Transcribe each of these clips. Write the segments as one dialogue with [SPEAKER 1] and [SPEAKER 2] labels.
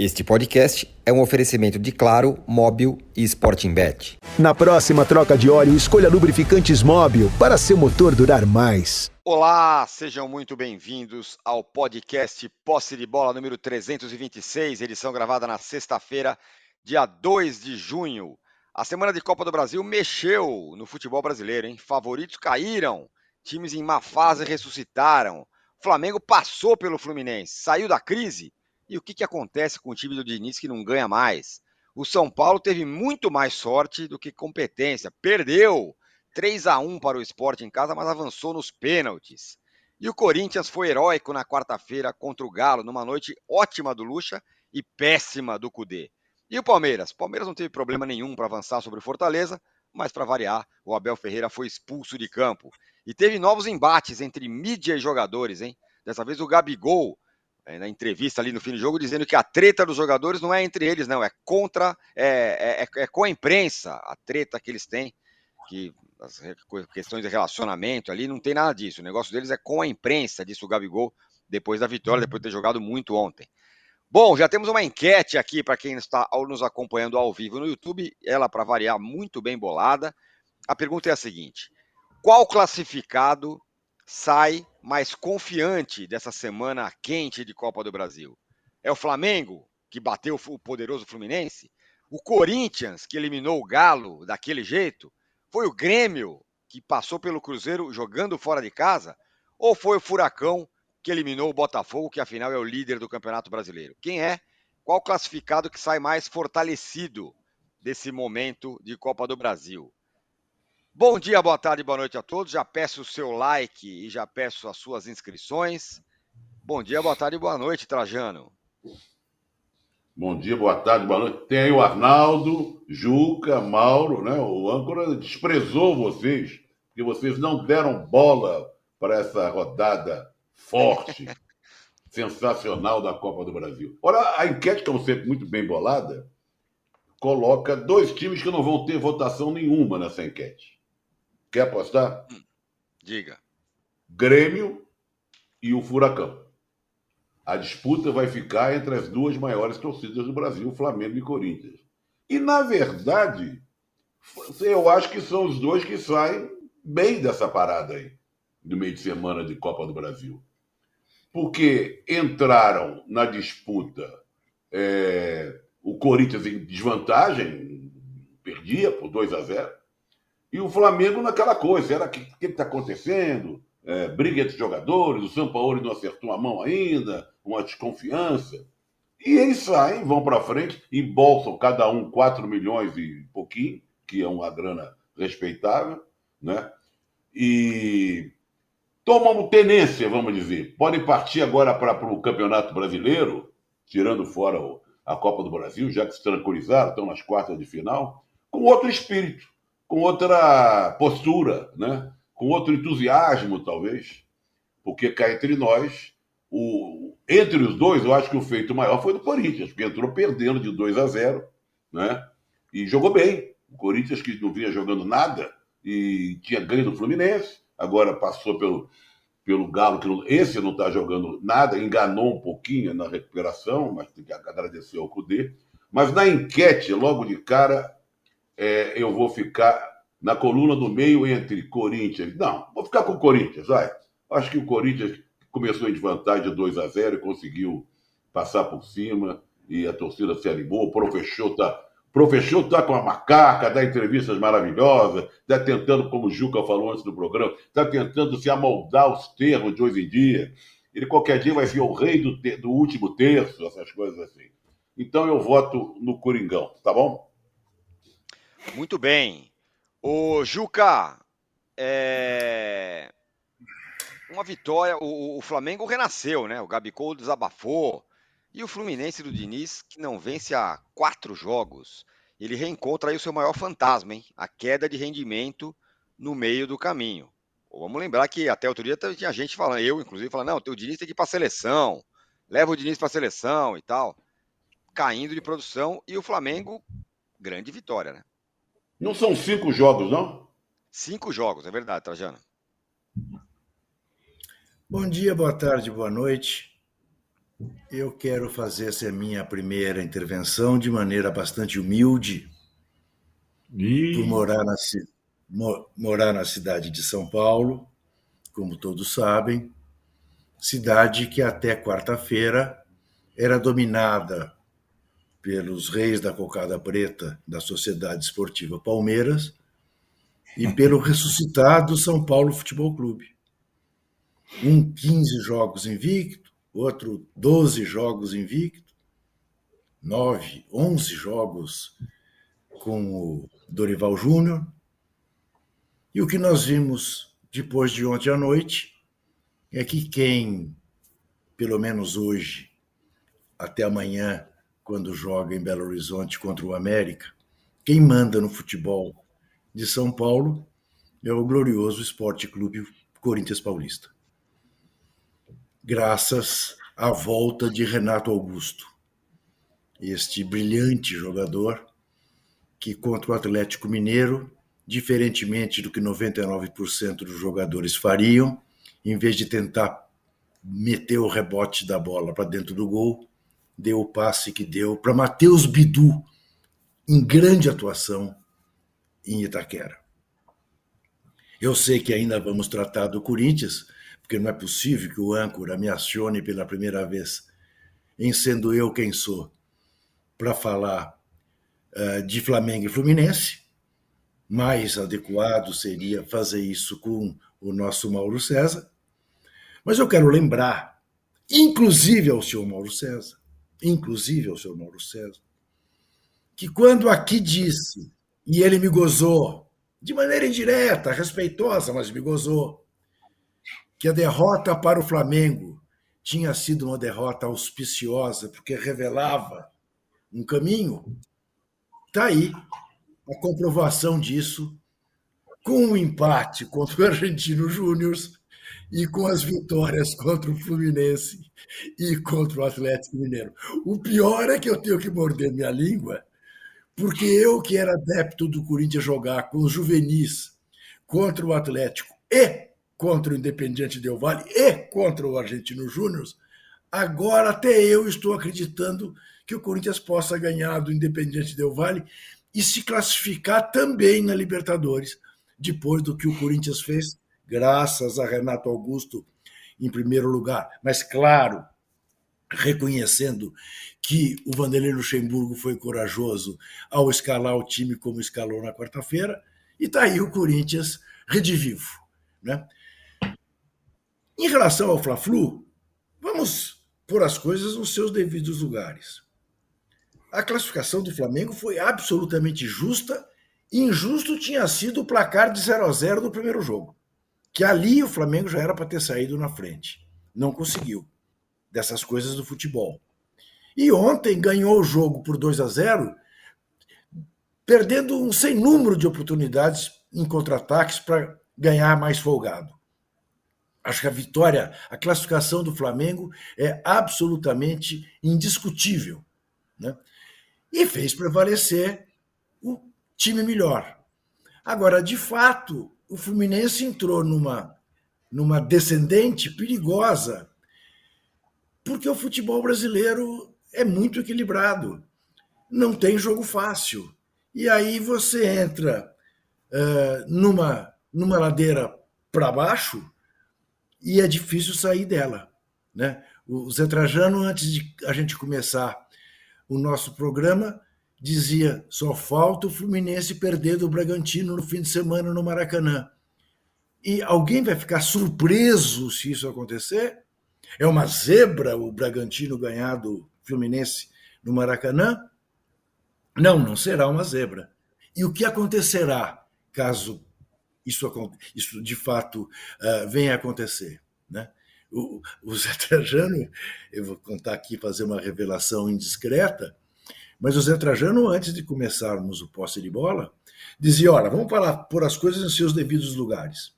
[SPEAKER 1] Este podcast é um oferecimento de Claro, Móbil e Sporting Bet.
[SPEAKER 2] Na próxima troca de óleo, escolha lubrificantes Móbil para seu motor durar mais.
[SPEAKER 3] Olá, sejam muito bem-vindos ao podcast Posse de Bola número 326, edição gravada na sexta-feira, dia 2 de junho. A semana de Copa do Brasil mexeu no futebol brasileiro, hein? Favoritos caíram, times em má fase ressuscitaram. Flamengo passou pelo Fluminense, saiu da crise e o que, que acontece com o time do Diniz que não ganha mais? O São Paulo teve muito mais sorte do que competência. Perdeu 3 a 1 para o esporte em casa, mas avançou nos pênaltis. E o Corinthians foi heróico na quarta-feira contra o Galo, numa noite ótima do Lucha e péssima do Cudê. E o Palmeiras? O Palmeiras não teve problema nenhum para avançar sobre o Fortaleza, mas para variar, o Abel Ferreira foi expulso de campo. E teve novos embates entre mídia e jogadores, hein? Dessa vez o Gabigol na entrevista ali no fim do jogo, dizendo que a treta dos jogadores não é entre eles, não, é contra, é, é, é com a imprensa, a treta que eles têm, que as questões de relacionamento ali, não tem nada disso. O negócio deles é com a imprensa, disse o Gabigol, depois da vitória, depois de ter jogado muito ontem. Bom, já temos uma enquete aqui para quem está nos acompanhando ao vivo no YouTube, ela para variar muito bem bolada. A pergunta é a seguinte: qual classificado sai mais confiante dessa semana quente de Copa do Brasil? É o Flamengo, que bateu o poderoso Fluminense? O Corinthians, que eliminou o Galo daquele jeito? Foi o Grêmio, que passou pelo Cruzeiro jogando fora de casa? Ou foi o Furacão, que eliminou o Botafogo, que afinal é o líder do Campeonato Brasileiro? Quem é? Qual classificado que sai mais fortalecido desse momento de Copa do Brasil? Bom dia, boa tarde, boa noite a todos. Já peço o seu like e já peço as suas inscrições. Bom dia, boa tarde, boa noite, Trajano.
[SPEAKER 4] Bom dia, boa tarde, boa noite. Tem aí o Arnaldo, Juca, Mauro, né? O âncora desprezou vocês, porque vocês não deram bola para essa rodada forte, sensacional da Copa do Brasil. Olha, a enquete, como sempre, muito bem bolada, coloca dois times que não vão ter votação nenhuma nessa enquete. Quer apostar? Hum,
[SPEAKER 3] diga.
[SPEAKER 4] Grêmio e o Furacão. A disputa vai ficar entre as duas maiores torcidas do Brasil, Flamengo e Corinthians. E, na verdade, eu acho que são os dois que saem bem dessa parada aí, do meio de semana de Copa do Brasil. Porque entraram na disputa é, o Corinthians em desvantagem, perdia por 2 a 0 e o Flamengo naquela coisa, era o que está acontecendo? É, briga entre jogadores, o São Paulo não acertou a mão ainda, uma desconfiança. E eles saem, vão para frente, embolsam cada um 4 milhões e pouquinho, que é uma grana respeitável, né? E tomam tenência, vamos dizer. Podem partir agora para o Campeonato Brasileiro, tirando fora a Copa do Brasil, já que se tranquilizaram, estão nas quartas de final, com outro espírito com outra postura, né? com outro entusiasmo, talvez. Porque cá entre nós, o... entre os dois, eu acho que o feito maior foi do Corinthians, porque entrou perdendo de 2 a 0 né? e jogou bem. O Corinthians, que não vinha jogando nada e tinha ganho do Fluminense, agora passou pelo, pelo Galo, que não, esse não está jogando nada, enganou um pouquinho na recuperação, mas tem que agradecer ao Cudê. Mas na enquete, logo de cara, é, eu vou ficar na coluna do meio entre Corinthians. Não, vou ficar com o Corinthians, vai. Acho que o Corinthians começou em desvantagem de 2 a 0 e conseguiu passar por cima e a torcida se animou. O professor tá, professor tá com a macaca, dá entrevistas maravilhosas, está tentando, como o Juca falou antes do programa, está tentando se amoldar os termos de hoje em dia. Ele qualquer dia vai ser o rei do, do último terço, essas coisas assim. Então eu voto no Coringão, tá bom?
[SPEAKER 3] Muito bem. O Juca, é... uma vitória. O, o, Flamengo renasceu, né? O Gabigol desabafou. E o Fluminense do Diniz, que não vence há quatro jogos, ele reencontra aí o seu maior fantasma, hein? A queda de rendimento no meio do caminho. Vamos lembrar que até outro dia tinha gente falando, eu inclusive, falando, não, o Diniz tem que ir para seleção, leva o Diniz para seleção e tal. Caindo de produção e o Flamengo, grande vitória, né?
[SPEAKER 4] Não são cinco jogos, não?
[SPEAKER 3] Cinco jogos, é verdade, Trajano.
[SPEAKER 5] Bom dia, boa tarde, boa noite. Eu quero fazer essa minha primeira intervenção de maneira bastante humilde, e... por morar na, morar na cidade de São Paulo, como todos sabem, cidade que até quarta-feira era dominada pelos reis da cocada preta da Sociedade Esportiva Palmeiras e pelo ressuscitado São Paulo Futebol Clube. Um 15 jogos invicto, outro 12 jogos invicto, 9, 11 jogos com o Dorival Júnior. E o que nós vimos depois de ontem à noite é que quem, pelo menos hoje, até amanhã, quando joga em Belo Horizonte contra o América, quem manda no futebol de São Paulo é o glorioso Esporte Clube Corinthians Paulista. Graças à volta de Renato Augusto, este brilhante jogador que contra o Atlético Mineiro, diferentemente do que 99% dos jogadores fariam, em vez de tentar meter o rebote da bola para dentro do gol, deu o passe que deu para Matheus Bidu, em grande atuação em Itaquera. Eu sei que ainda vamos tratar do Corinthians, porque não é possível que o âncora me acione pela primeira vez, em sendo eu quem sou, para falar uh, de Flamengo e Fluminense. Mais adequado seria fazer isso com o nosso Mauro César. Mas eu quero lembrar, inclusive ao senhor Mauro César, inclusive ao senhor Mauro César, que quando aqui disse, e ele me gozou, de maneira indireta, respeitosa, mas me gozou, que a derrota para o Flamengo tinha sido uma derrota auspiciosa, porque revelava um caminho. Está aí a comprovação disso, com o um empate contra o Argentino Júnior e com as vitórias contra o Fluminense e contra o Atlético Mineiro. O pior é que eu tenho que morder minha língua, porque eu que era adepto do Corinthians jogar com os juvenis contra o Atlético e contra o Independiente Del Valle e contra o Argentino Júnior, agora até eu estou acreditando que o Corinthians possa ganhar do Independiente Del Valle e se classificar também na Libertadores, depois do que o Corinthians fez graças a Renato Augusto em primeiro lugar. Mas, claro, reconhecendo que o Vanderlei Luxemburgo foi corajoso ao escalar o time como escalou na quarta-feira, e está aí o Corinthians redivivo. Né? Em relação ao Fla-Flu, vamos pôr as coisas nos seus devidos lugares. A classificação do Flamengo foi absolutamente justa. Injusto tinha sido o placar de 0 a 0 do primeiro jogo que ali o Flamengo já era para ter saído na frente. Não conseguiu. Dessas coisas do futebol. E ontem ganhou o jogo por 2 a 0, perdendo um sem número de oportunidades em contra-ataques para ganhar mais folgado. Acho que a vitória, a classificação do Flamengo é absolutamente indiscutível. Né? E fez prevalecer o time melhor. Agora, de fato, o Fluminense entrou numa, numa descendente perigosa, porque o futebol brasileiro é muito equilibrado, não tem jogo fácil. E aí você entra uh, numa, numa ladeira para baixo e é difícil sair dela. Né? O Zé Trajano, antes de a gente começar o nosso programa, dizia: só falta o Fluminense perder do Bragantino no fim de semana no Maracanã. E alguém vai ficar surpreso se isso acontecer? É uma zebra o Bragantino ganhar do Fluminense no Maracanã? Não, não será uma zebra. E o que acontecerá caso isso, isso de fato uh, venha a acontecer? Né? O, o Zé Trajano, eu vou contar aqui, fazer uma revelação indiscreta, mas o Zé Trajano, antes de começarmos o posse de bola, dizia: olha, vamos falar, pôr as coisas em seus devidos lugares.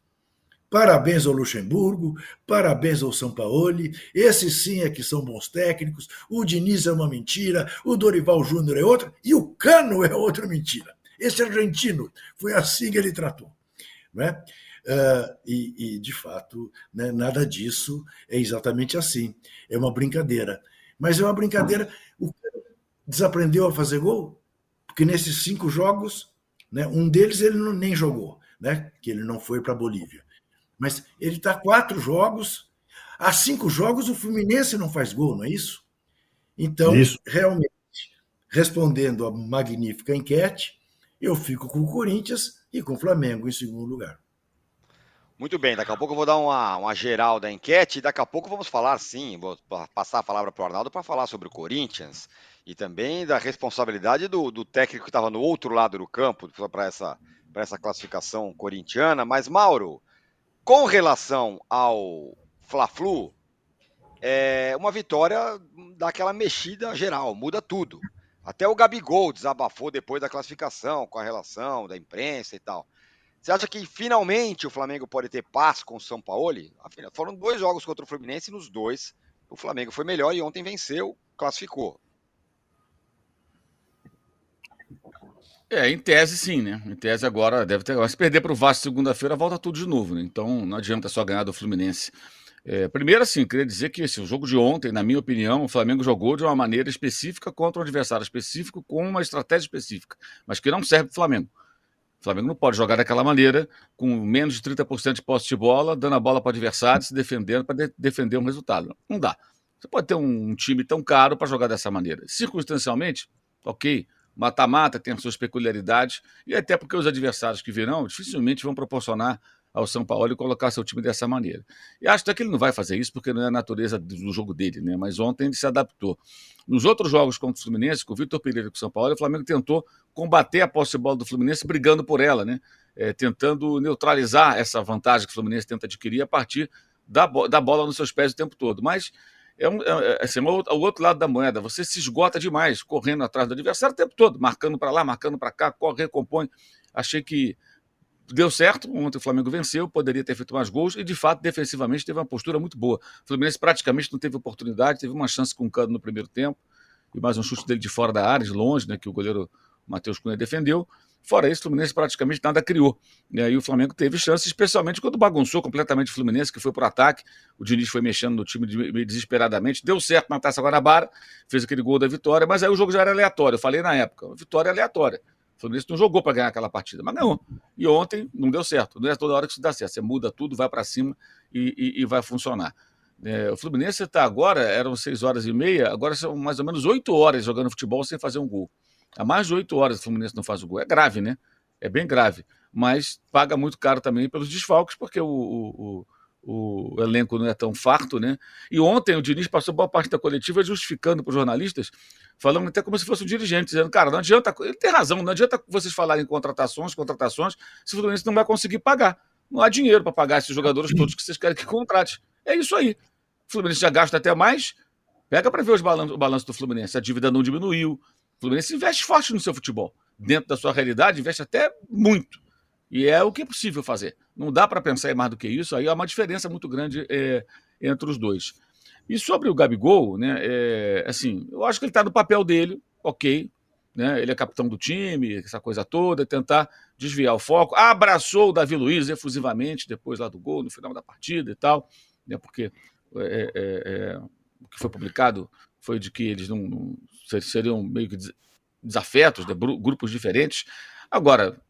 [SPEAKER 5] Parabéns ao Luxemburgo, parabéns ao Sampaoli, esses sim é que são bons técnicos, o Diniz é uma mentira, o Dorival Júnior é outra, e o Cano é outra mentira. Esse argentino, foi assim que ele tratou. Né? Uh, e, e, de fato, né, nada disso é exatamente assim. É uma brincadeira. Mas é uma brincadeira. O cara desaprendeu a fazer gol? Porque nesses cinco jogos, né, um deles ele não, nem jogou, né, que ele não foi para a Bolívia. Mas ele está quatro jogos. Há cinco jogos o Fluminense não faz gol, não é isso? Então, isso. realmente, respondendo a magnífica enquete, eu fico com o Corinthians e com o Flamengo em segundo lugar.
[SPEAKER 3] Muito bem, daqui a pouco eu vou dar uma, uma geral da enquete e daqui a pouco vamos falar, sim, vou passar a palavra para o Arnaldo para falar sobre o Corinthians e também da responsabilidade do, do técnico que estava no outro lado do campo para essa, essa classificação corintiana. Mas, Mauro, com relação ao Fla-Flu, é uma vitória daquela mexida geral, muda tudo. Até o Gabigol desabafou depois da classificação, com a relação da imprensa e tal. Você acha que finalmente o Flamengo pode ter paz com o São Paulo? Afinal, foram dois jogos contra o Fluminense e nos dois o Flamengo foi melhor e ontem venceu, classificou.
[SPEAKER 6] É, em tese sim, né? Em tese agora deve ter. Se perder para o Vasco segunda-feira, volta tudo de novo, né? Então não adianta só ganhar do Fluminense. É, primeiro, assim, queria dizer que esse, o jogo de ontem, na minha opinião, o Flamengo jogou de uma maneira específica contra um adversário específico, com uma estratégia específica, mas que não serve para o Flamengo. O Flamengo não pode jogar daquela maneira, com menos de 30% de posse de bola, dando a bola para o adversário, se defendendo para de defender um resultado. Não dá. Você pode ter um, um time tão caro para jogar dessa maneira. Circunstancialmente, ok, mata-mata tem as suas peculiaridades, e até porque os adversários que virão dificilmente vão proporcionar ao São Paulo e colocar seu time dessa maneira. E acho até que ele não vai fazer isso porque não é a natureza do jogo dele, né? Mas ontem ele se adaptou. Nos outros jogos contra o Fluminense, com o Vitor Pereira e com o São Paulo, o Flamengo tentou combater a posse de bola do Fluminense brigando por ela, né? É, tentando neutralizar essa vantagem que o Fluminense tenta adquirir a partir da, da bola nos seus pés o tempo todo. Mas é, um, é, é assim, o outro lado da moeda. Você se esgota demais, correndo atrás do adversário o tempo todo, marcando para lá, marcando para cá, corre, recompõe. Achei que deu certo, ontem o Flamengo venceu, poderia ter feito mais gols e, de fato, defensivamente teve uma postura muito boa. O Fluminense praticamente não teve oportunidade, teve uma chance com o Cano no primeiro tempo e mais um chute dele de fora da área, de longe, né, que o goleiro Matheus Cunha defendeu. Fora isso, o Fluminense praticamente nada criou. E aí o Flamengo teve chance, especialmente quando bagunçou completamente o Fluminense, que foi para o ataque. O Diniz foi mexendo no time desesperadamente. Deu certo na Taça Guanabara, fez aquele gol da vitória, mas aí o jogo já era aleatório. Eu falei na época, vitória aleatória. O Fluminense não jogou para ganhar aquela partida, mas ganhou. E ontem não deu certo. Não é toda hora que isso dá certo. Você muda tudo, vai para cima e, e, e, vai funcionar. É, o Fluminense está agora, eram seis horas e meia, agora são mais ou menos oito horas jogando futebol sem fazer um gol. Há mais de oito horas o Fluminense não faz o gol. É grave, né? É bem grave. Mas paga muito caro também pelos desfalques, porque o, o, o, o elenco não é tão farto, né? E ontem o Diniz passou boa parte da coletiva justificando para os jornalistas falando até como se fosse um dirigente, dizendo, cara, não adianta, ele tem razão, não adianta vocês falarem em contratações, contratações, se o Fluminense não vai conseguir pagar. Não há dinheiro para pagar esses jogadores todos que vocês querem que contrate. É isso aí. O Fluminense já gasta até mais. Pega para ver os balanços, o balanço do Fluminense. A dívida não diminuiu. O Fluminense investe forte no seu futebol. Dentro da sua realidade, investe até muito. E é o que é possível fazer. Não dá para pensar em mais do que isso. Aí há uma diferença muito grande é, entre os dois. E sobre o Gabigol, né, é, assim, eu acho que ele está no papel dele, ok. Né, ele é capitão do time, essa coisa toda, tentar desviar o foco. Abraçou o Davi Luiz efusivamente depois lá do gol, no final da partida e tal, né, porque é, é, é o que foi publicado foi de que eles não, não seriam meio que desafetos, né, grupos diferentes. Agora,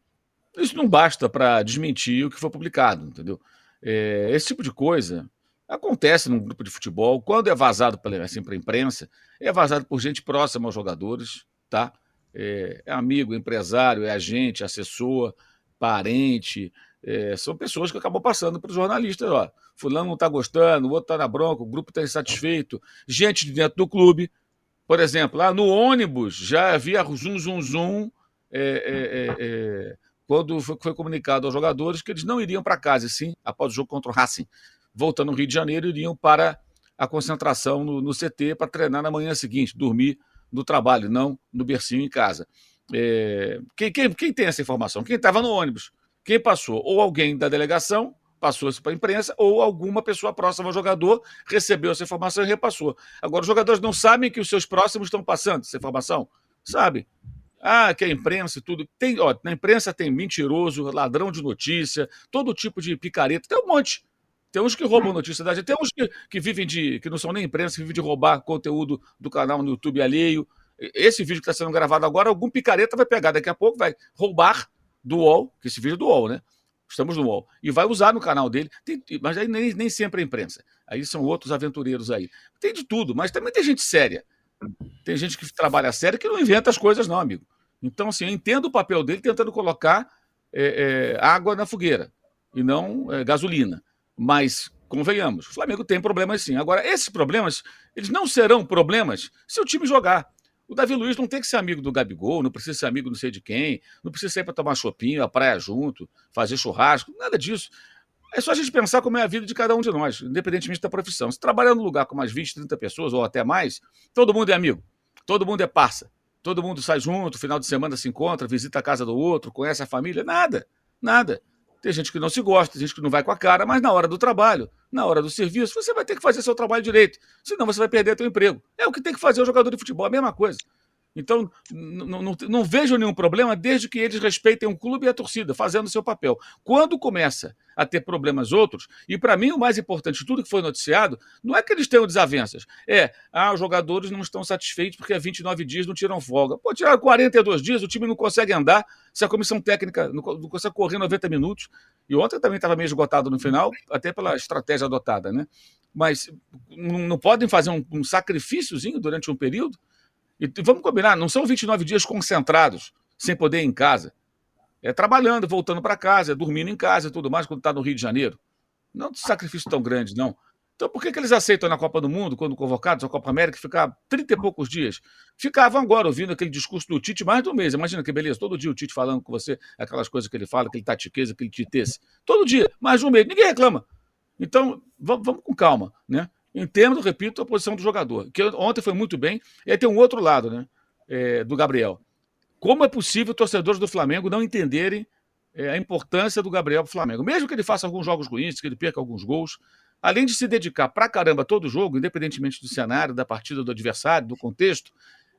[SPEAKER 6] isso não basta para desmentir o que foi publicado, entendeu? É, esse tipo de coisa Acontece num grupo de futebol, quando é vazado para assim, a imprensa, é vazado por gente próxima aos jogadores, tá? É, é amigo, empresário, é agente, assessor, parente, é, são pessoas que acabam passando para os jornalistas, ó, fulano não está gostando, o outro está na bronca, o grupo está insatisfeito, gente de dentro do clube, por exemplo, lá no ônibus já havia zum, zum, zum, é, é, é, é quando foi, comunicado aos jogadores que eles não iriam para casa, sim, após o jogo contra o Racing voltando ao Rio de Janeiro, iriam para a concentração no, no CT para treinar na manhã seguinte, dormir no trabalho, não no bercinho em casa. É, quem, quem, quem, tem essa informação? Quem estava no ônibus? Quem passou? Ou alguém da delegação passou isso para a imprensa, ou alguma pessoa próxima ao jogador recebeu essa informação e repassou. Agora, os jogadores não sabem que os seus próximos estão passando essa informação? Sabe? Ah, que a imprensa e tudo. Tem, ó, na imprensa tem mentiroso, ladrão de notícia, todo tipo de picareta, tem um monte. Tem uns que roubam notícia da gente, tem uns que, que vivem de. que não são nem imprensa, que vivem de roubar conteúdo do canal no YouTube alheio. Esse vídeo que está sendo gravado agora, algum picareta vai pegar daqui a pouco, vai roubar do UOL, que esse vídeo é do UOL, né? Estamos no UOL. E vai usar no canal dele. Tem, mas aí nem, nem sempre é imprensa. Aí são outros aventureiros aí. Tem de tudo, mas também tem gente séria. Tem gente que trabalha sério que não inventa as coisas, não, amigo. Então, assim, eu entendo o papel dele tentando colocar é, é, água na fogueira e não é, gasolina. Mas, convenhamos, o Flamengo tem problemas sim. Agora, esses problemas, eles não serão problemas se o time jogar. O Davi Luiz não tem que ser amigo do Gabigol, não precisa ser amigo não sei de quem, não precisa sair para tomar chopinho, a praia junto, fazer churrasco, nada disso. É só a gente pensar como é a vida de cada um de nós, independentemente da profissão. Se trabalhar num lugar com mais 20, 30 pessoas ou até mais, todo mundo é amigo, todo mundo é parça, todo mundo sai junto, final de semana se encontra, visita a casa do outro, conhece a família, nada, nada. Tem gente que não se gosta, tem gente que não vai com a cara, mas na hora do trabalho, na hora do serviço, você vai ter que fazer seu trabalho direito, senão você vai perder seu emprego. É o que tem que fazer o jogador de futebol, a mesma coisa. Então, não, vejo nenhum problema desde que eles respeitem o clube e a torcida, fazendo o seu papel. Quando começa a ter problemas outros, e para mim o mais importante de tudo que foi noticiado, não é que eles tenham desavenças, é, ah, os jogadores não estão satisfeitos porque há 29 dias não tiram folga. Pô, tiraram 42 dias, o time não consegue andar, se a comissão técnica não, consegue correr 90 minutos, e ontem também estava meio esgotado no final, até pela estratégia adotada, né? Mas não, não podem fazer um, um sacrifíciozinho durante um período? E vamos combinar, não são 29 dias concentrados, sem poder ir em casa. É trabalhando, voltando para casa, é dormindo em casa e tudo mais, quando está no Rio de Janeiro. Não é um sacrifício tão grande, não. Então, por que, que eles aceitam na Copa do Mundo, quando convocados, a Copa América, ficar 30 e poucos dias? Ficavam agora ouvindo aquele discurso do Tite mais um mês. Imagina que beleza, todo dia o Tite falando com você, aquelas coisas que ele fala, aquele tatiqueza, aquele titesse. Todo dia, mais um mês. Ninguém reclama. Então, vamos com calma, né? Entendo, repito, a posição do jogador, que ontem foi muito bem. E aí tem um outro lado, né? É, do Gabriel. Como é possível torcedores do Flamengo não entenderem é, a importância do Gabriel para o Flamengo? Mesmo que ele faça alguns jogos ruins, que ele perca alguns gols, além de se dedicar pra caramba todo jogo, independentemente do cenário, da partida, do adversário, do contexto,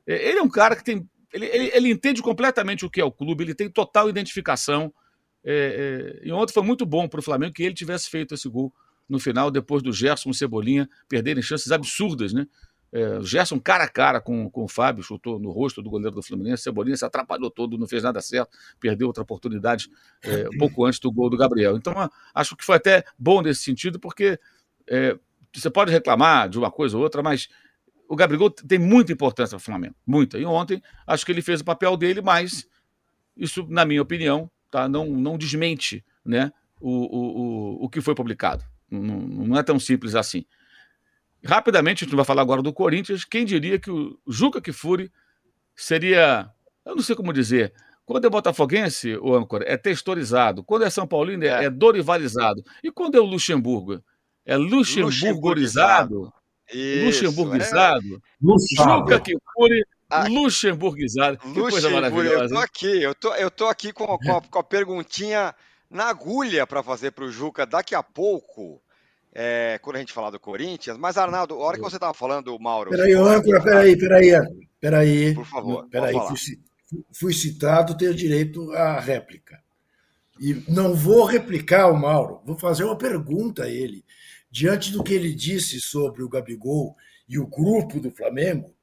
[SPEAKER 6] é, ele é um cara que tem. Ele, ele, ele, entende completamente o que é o clube, ele tem total identificação. É, é, e ontem foi muito bom para o Flamengo que ele tivesse feito esse gol no final, depois do Gerson e Cebolinha perderem chances absurdas, né? É, Gerson cara a cara com, com o Fábio, chutou no rosto do goleiro do Fluminense, Cebolinha se atrapalhou todo, não fez nada certo, perdeu outra oportunidade é, pouco antes do gol do Gabriel. Então, acho que foi até bom nesse sentido, porque é, você pode reclamar de uma coisa ou outra, mas o Gabriel tem muita importância para o Flamengo, muita. E ontem, acho que ele fez o papel dele, mas isso, na minha opinião, tá, não, não desmente né, o, o, o, o que foi publicado. Não, não é tão simples assim. Rapidamente, a gente vai falar agora do Corinthians. Quem diria que o Juca Kifuri seria, eu não sei como dizer, quando é botafoguense, o âncora, é textorizado. Quando é São Paulino, é, é dorivalizado. E quando é o Luxemburgo? É luxemburguizado? Luxemburguizado? É... Juca Kifuri ah, luxemburguizado. Que coisa maravilhosa.
[SPEAKER 3] Eu tô aqui, eu tô, eu tô aqui com, com, a, com a perguntinha na agulha para fazer para o Juca daqui a pouco, é, quando a gente falar do Corinthians. Mas, Arnaldo, a hora que você estava falando, Mauro.
[SPEAKER 5] Peraí, âncora, peraí, peraí. Peraí. Por favor. Peraí, fui, fui citado, tenho direito à réplica. E não vou replicar o Mauro, vou fazer uma pergunta a ele. Diante do que ele disse sobre o Gabigol e o grupo do Flamengo,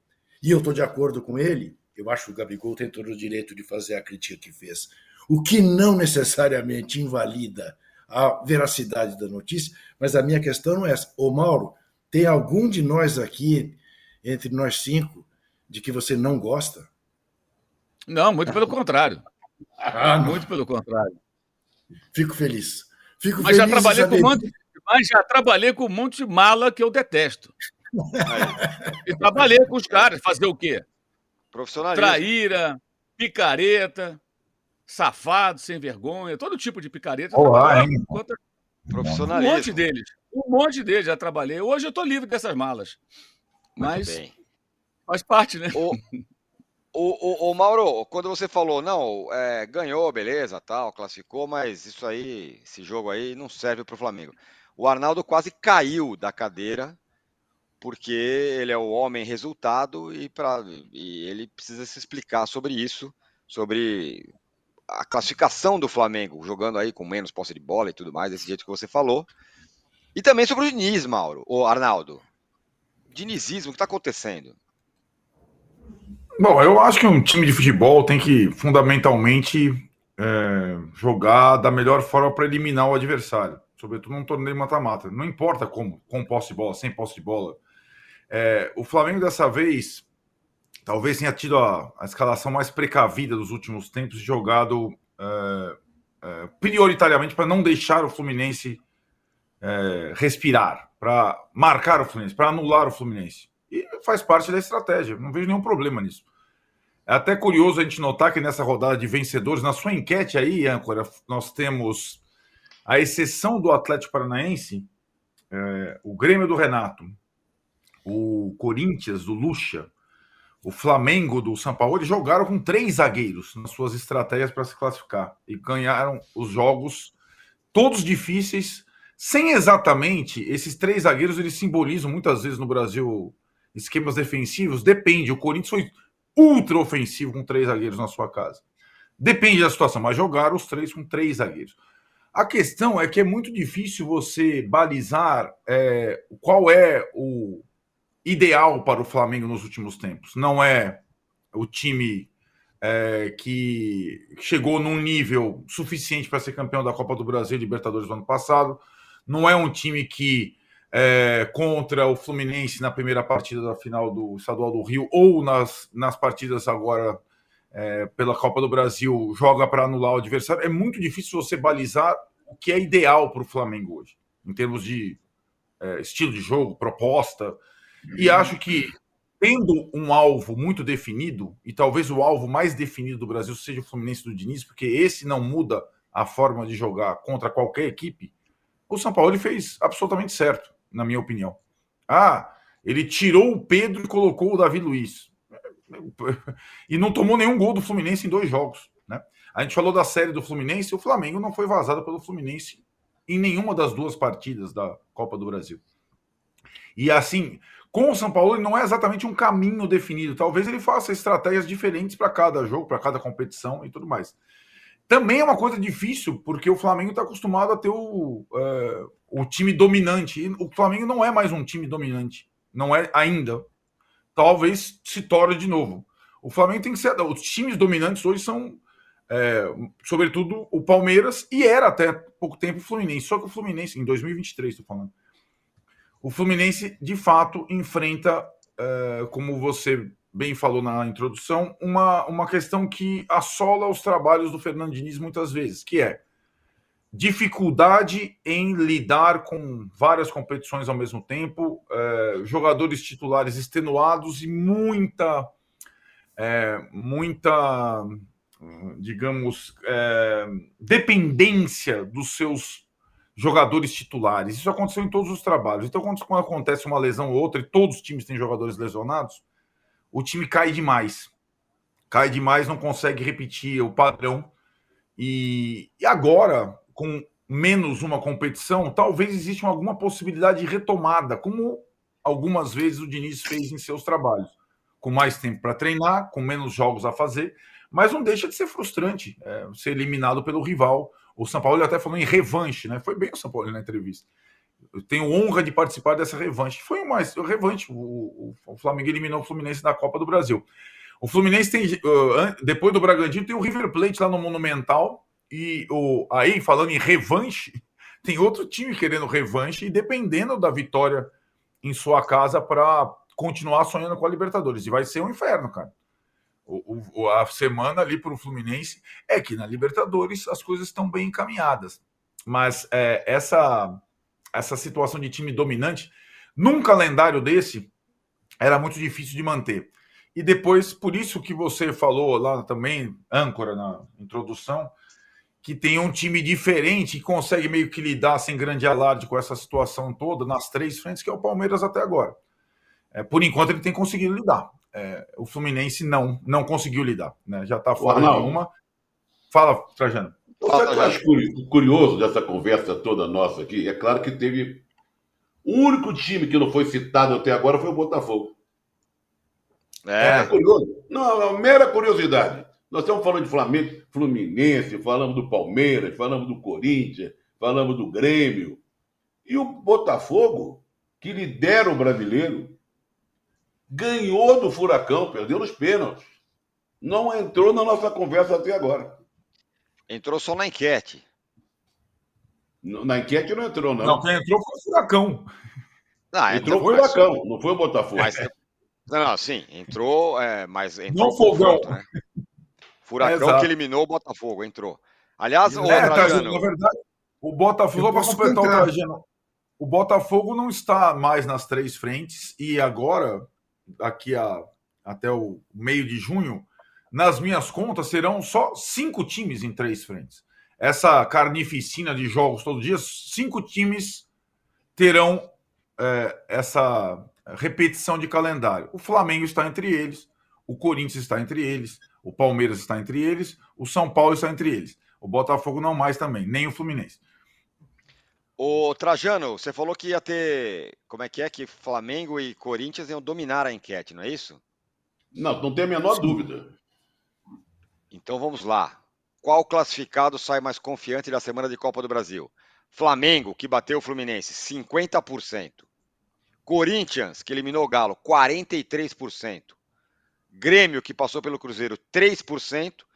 [SPEAKER 5] e eu estou de acordo com ele, eu acho que o Gabigol tem todo o direito de fazer a crítica que fez o que não necessariamente invalida a veracidade da notícia, mas a minha questão não é essa. Ô Mauro, tem algum de nós aqui, entre nós cinco, de que você não gosta?
[SPEAKER 6] Não, muito pelo contrário. Ah, muito pelo contrário.
[SPEAKER 5] Fico feliz. Fico
[SPEAKER 6] mas
[SPEAKER 5] feliz
[SPEAKER 6] já trabalhei com um monte, mas já trabalhei com um monte de mala que eu detesto. e trabalhei com os caras, fazer o quê?
[SPEAKER 3] Profissionalismo.
[SPEAKER 6] Traíra, picareta, safado, sem vergonha, todo tipo de picareta.
[SPEAKER 3] Olá,
[SPEAKER 6] hein? Contra... Um monte deles. Um monte deles já trabalhei. Hoje eu estou livre dessas malas. Mas faz parte, né?
[SPEAKER 3] O, o, o, o, Mauro, quando você falou, não, é, ganhou, beleza, tal, classificou, mas isso aí, esse jogo aí não serve para o Flamengo. O Arnaldo quase caiu da cadeira porque ele é o homem resultado e, pra, e ele precisa se explicar sobre isso sobre a classificação do Flamengo, jogando aí com menos posse de bola e tudo mais, desse jeito que você falou. E também sobre o Diniz, Mauro, ou Arnaldo. Dinizismo, o que está acontecendo?
[SPEAKER 7] Bom, eu acho que um time de futebol tem que fundamentalmente é, jogar da melhor forma para eliminar o adversário, sobretudo num torneio mata-mata. Não importa como, com posse de bola, sem posse de bola. É, o Flamengo dessa vez talvez tenha tido a, a, escalação mais precavida dos últimos tempos, jogado é, é prioritariamente para não deixar o Fluminense é, respirar, para marcar o Fluminense, para anular o Fluminense. E faz parte da estratégia, não vejo nenhum problema nisso. É até curioso a gente notar que nessa rodada de vencedores, na sua enquete aí, âncora, nós temos a exceção do Atlético Paranaense, é, o Grêmio do Renato, o Corinthians do Lucha, o Flamengo do São Paulo, eles jogaram com três zagueiros nas suas estratégias para se classificar e ganharam os jogos todos difíceis, sem exatamente esses três zagueiros, eles simbolizam muitas vezes no Brasil esquemas defensivos. Depende, o Corinthians foi ultra ofensivo com três zagueiros na sua casa. Depende da situação, mas jogaram os três com três zagueiros. A questão é que é muito difícil você balizar é, qual é o ideal para o Flamengo nos últimos tempos. Não é o time é, que chegou num nível suficiente para ser campeão da Copa do Brasil e Libertadores do ano passado não é um time que é, contra o Fluminense na primeira partida da final do Estadual do Rio ou nas, nas partidas agora é, pela Copa do Brasil joga para anular o adversário. É muito difícil você balizar o que é ideal para o Flamengo hoje, em termos de é, estilo de jogo, proposta. E acho que tendo um alvo muito definido, e talvez o alvo mais definido do Brasil seja o Fluminense do Diniz, porque esse não muda a forma de jogar contra qualquer equipe, o São Paulo fez absolutamente certo, na minha opinião. Ah, ele tirou o Pedro e colocou o Davi Luiz. E não tomou nenhum gol do Fluminense em dois jogos. Né? A gente falou da série do Fluminense, o Flamengo não foi vazado pelo Fluminense em nenhuma das duas partidas da Copa do Brasil. E assim, com o São Paulo, ele não é exatamente um caminho definido. Talvez ele faça estratégias diferentes para cada jogo, para cada competição e tudo mais. Também é uma coisa difícil, porque o Flamengo está acostumado a ter o, é, o time dominante. E o Flamengo não é mais um time dominante. Não é ainda. Talvez se torne de novo. O Flamengo tem que ser. Os times dominantes hoje são, é, sobretudo, o Palmeiras e era até pouco tempo o Fluminense. Só que o Fluminense, em 2023, estou falando. O Fluminense, de fato, enfrenta, é, como você bem falou na introdução, uma, uma questão que assola os trabalhos do Fernando Diniz muitas vezes, que é dificuldade em lidar com várias competições ao mesmo tempo, é, jogadores titulares extenuados e muita, é, muita, digamos, dependência dos seus jogadores titulares. Isso aconteceu em todos os trabalhos. Então, quando acontece uma lesão ou outra, e todos os times têm jogadores lesionados, o time cai demais. Cai demais, não consegue repetir o padrão. E, e agora, com menos uma competição, talvez exista alguma possibilidade de retomada, como algumas vezes o Diniz fez em seus trabalhos. Com mais tempo para treinar, com menos jogos a fazer, mas não deixa de ser frustrante é, ser eliminado pelo rival. O São Paulo até falou em revanche, né? Foi bem o São Paulo na entrevista eu tenho honra de participar dessa revanche. Foi uma revanche. O, o, Flamengo eliminou o Fluminense da Copa do Brasil. O Fluminense tem, uh, depois do Bragantino, tem o River Plate lá no Monumental. E o, aí, falando em revanche, tem outro time querendo revanche e dependendo da vitória em sua casa para continuar sonhando com a Libertadores. E vai ser um inferno, cara. O, o, a semana ali para o Fluminense é que na Libertadores as coisas estão bem encaminhadas. Mas é, essa essa situação de time dominante, num calendário desse, era muito difícil de manter. E depois, por isso que você falou lá também, âncora na introdução, que tem um time diferente e consegue meio que lidar sem grande alarde com essa situação toda nas três frentes, que é o Palmeiras até agora. É, por enquanto ele tem conseguido lidar. É, o Fluminense não, não conseguiu lidar. Né? Já está fora de uma. Fala, Trajano.
[SPEAKER 4] Sabe o que eu acho curioso dessa conversa toda nossa aqui? É claro que teve. O único time que não foi citado até agora foi o Botafogo. É, é curioso. Não, é uma mera curiosidade. Nós estamos falando de Flamengo, Fluminense, falamos do Palmeiras, falamos do Corinthians, falamos do Grêmio. E o Botafogo, que lidera o brasileiro, ganhou do Furacão, perdeu nos pênaltis. Não entrou na nossa conversa até agora.
[SPEAKER 3] Entrou só na enquete.
[SPEAKER 4] Na enquete não entrou, não.
[SPEAKER 7] Não, quem entrou foi o Furacão.
[SPEAKER 4] Não, entrou foi o Furacão, não foi o Botafogo. Mas,
[SPEAKER 3] não, sim, entrou, é, mas
[SPEAKER 7] entrou não fogão. Né?
[SPEAKER 3] Furacão é, que eliminou o Botafogo, entrou. Aliás,
[SPEAKER 7] o é, Trajano... na verdade, o Botafogo, só para completar o Trajano, o Botafogo não está mais nas três frentes e agora, aqui a, até o meio de junho, nas minhas contas, serão só cinco times em três frentes. Essa carnificina de jogos todo dia, cinco times terão é, essa repetição de calendário. O Flamengo está entre eles, o Corinthians está entre eles, o Palmeiras está entre eles, o São Paulo está entre eles. O Botafogo não mais também, nem o Fluminense.
[SPEAKER 3] O Trajano, você falou que ia ter. Como é que é? Que Flamengo e Corinthians iam dominar a enquete, não é isso?
[SPEAKER 4] Não, não tem a menor Sim. dúvida.
[SPEAKER 3] Então vamos lá. Qual classificado sai mais confiante da semana de Copa do Brasil? Flamengo, que bateu o Fluminense, 50%. Corinthians, que eliminou o Galo, 43%. Grêmio, que passou pelo Cruzeiro, 3%.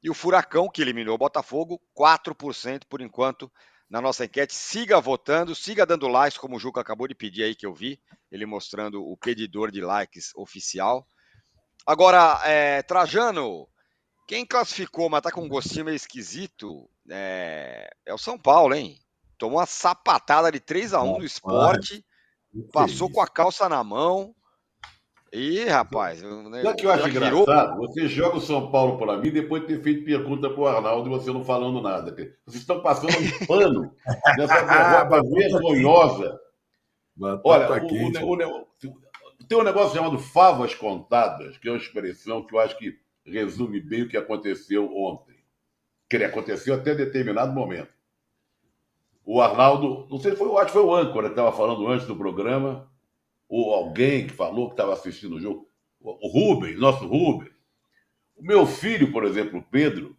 [SPEAKER 3] E o Furacão, que eliminou o Botafogo, 4% por enquanto na nossa enquete. Siga votando, siga dando likes, como o Juca acabou de pedir aí que eu vi, ele mostrando o pedidor de likes oficial. Agora, é, Trajano, quem classificou, mas tá com um gostinho meio esquisito, é, é o São Paulo, hein? Tomou uma sapatada de 3 a 1 do esporte, passou com a calça na mão. Ih, rapaz.
[SPEAKER 4] Sabe que eu acho virou... engraçado? Você joga o São Paulo para mim depois de ter feito pergunta para o Arnaldo e você não falando nada. Vocês estão passando um pano nessa derrota vergonhosa. Olha, tá o, o, o, tem um negócio chamado favas contadas, que é uma expressão que eu acho que resume bem o que aconteceu ontem. Que ele aconteceu até determinado momento. O Arnaldo, não sei se foi, eu acho que foi o âncora que estava falando antes do programa, ou alguém que falou que estava assistindo o jogo, o Rubens, nosso Rubens. O meu filho, por exemplo, o Pedro,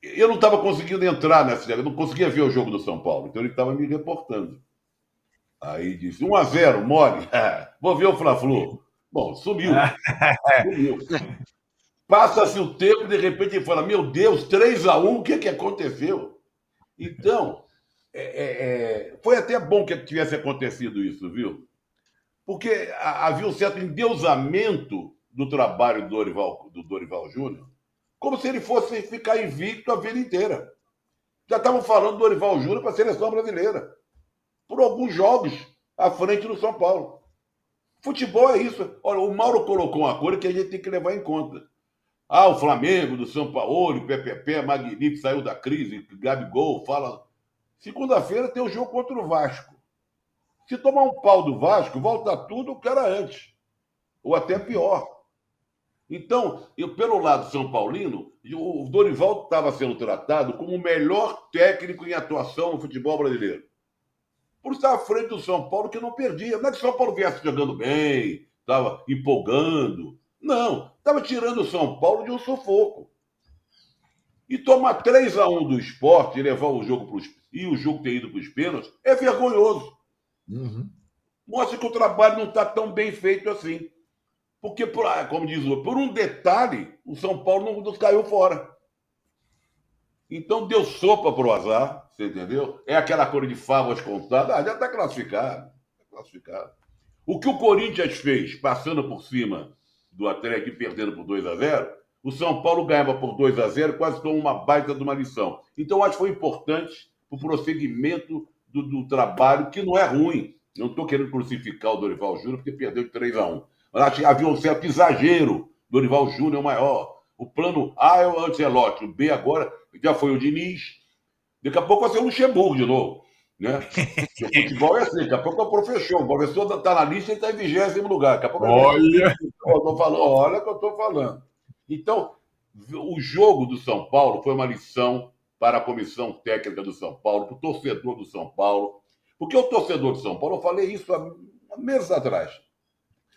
[SPEAKER 4] eu não estava conseguindo entrar nessa, eu não conseguia ver o jogo do São Paulo, então ele estava me reportando. Aí disse: 1 a 0 mole. Vou ver o Fla-Flu. Bom, sumiu. sumiu. Passa-se o tempo de repente ele fala: Meu Deus, 3 a 1 o que, é que aconteceu? Então, é, é, é, foi até bom que tivesse acontecido isso, viu? Porque havia um certo endeusamento do trabalho do Dorival, do Dorival Júnior, como se ele fosse ficar invicto a vida inteira. Já estavam falando do Dorival Júnior para a seleção brasileira, por alguns jogos à frente do São Paulo. Futebol é isso. Olha, o Mauro colocou uma coisa que a gente tem que levar em conta. Ah, o Flamengo, do São Paulo, o PPP, magnífico, saiu da crise, Gabigol, fala. Segunda-feira tem o jogo contra o Vasco. Se tomar um pau do Vasco, volta tudo o que era antes. Ou até pior. Então, eu, pelo lado São Paulino, o Dorival estava sendo tratado como o melhor técnico em atuação no futebol brasileiro. Por estar à frente do São Paulo, que não perdia. Não é que o São Paulo viesse jogando bem, estava empolgando. Não, estava tirando o São Paulo de um sufoco. E tomar 3 a 1 do esporte e levar o jogo para os. e o jogo ter ido para os pênaltis é vergonhoso. Uhum. Mostra que o trabalho não está tão bem feito assim. Porque, por, ah, como diz o por um detalhe, o São Paulo não caiu fora. Então deu sopa para o azar, você entendeu? É aquela cor de favas contada, ah, já está classificado. Tá classificado. O que o Corinthians fez, passando por cima do Atlético e perdendo por 2 a 0 o São Paulo ganhava por 2 a 0 quase tomou uma baita de uma lição. Então, acho que foi importante o prosseguimento do, do trabalho, que não é ruim. Não estou querendo crucificar o Dorival Júnior porque perdeu de 3 a 1 Mas acho que havia um certo exagero. Dorival Júnior é o maior. O plano A é o Ancelotti, o B agora já foi o Diniz. Daqui a pouco vai ser o Luxemburgo de novo. Né? o futebol é assim, daqui a pouco é o professor. O professor está na lista e está em vigésimo lugar. Daqui a pouco
[SPEAKER 7] olha!
[SPEAKER 4] Eu tô falando, olha o que eu estou falando. Então, o jogo do São Paulo foi uma lição para a comissão técnica do São Paulo, para o torcedor do São Paulo. Porque o torcedor do São Paulo, eu falei isso há meses atrás,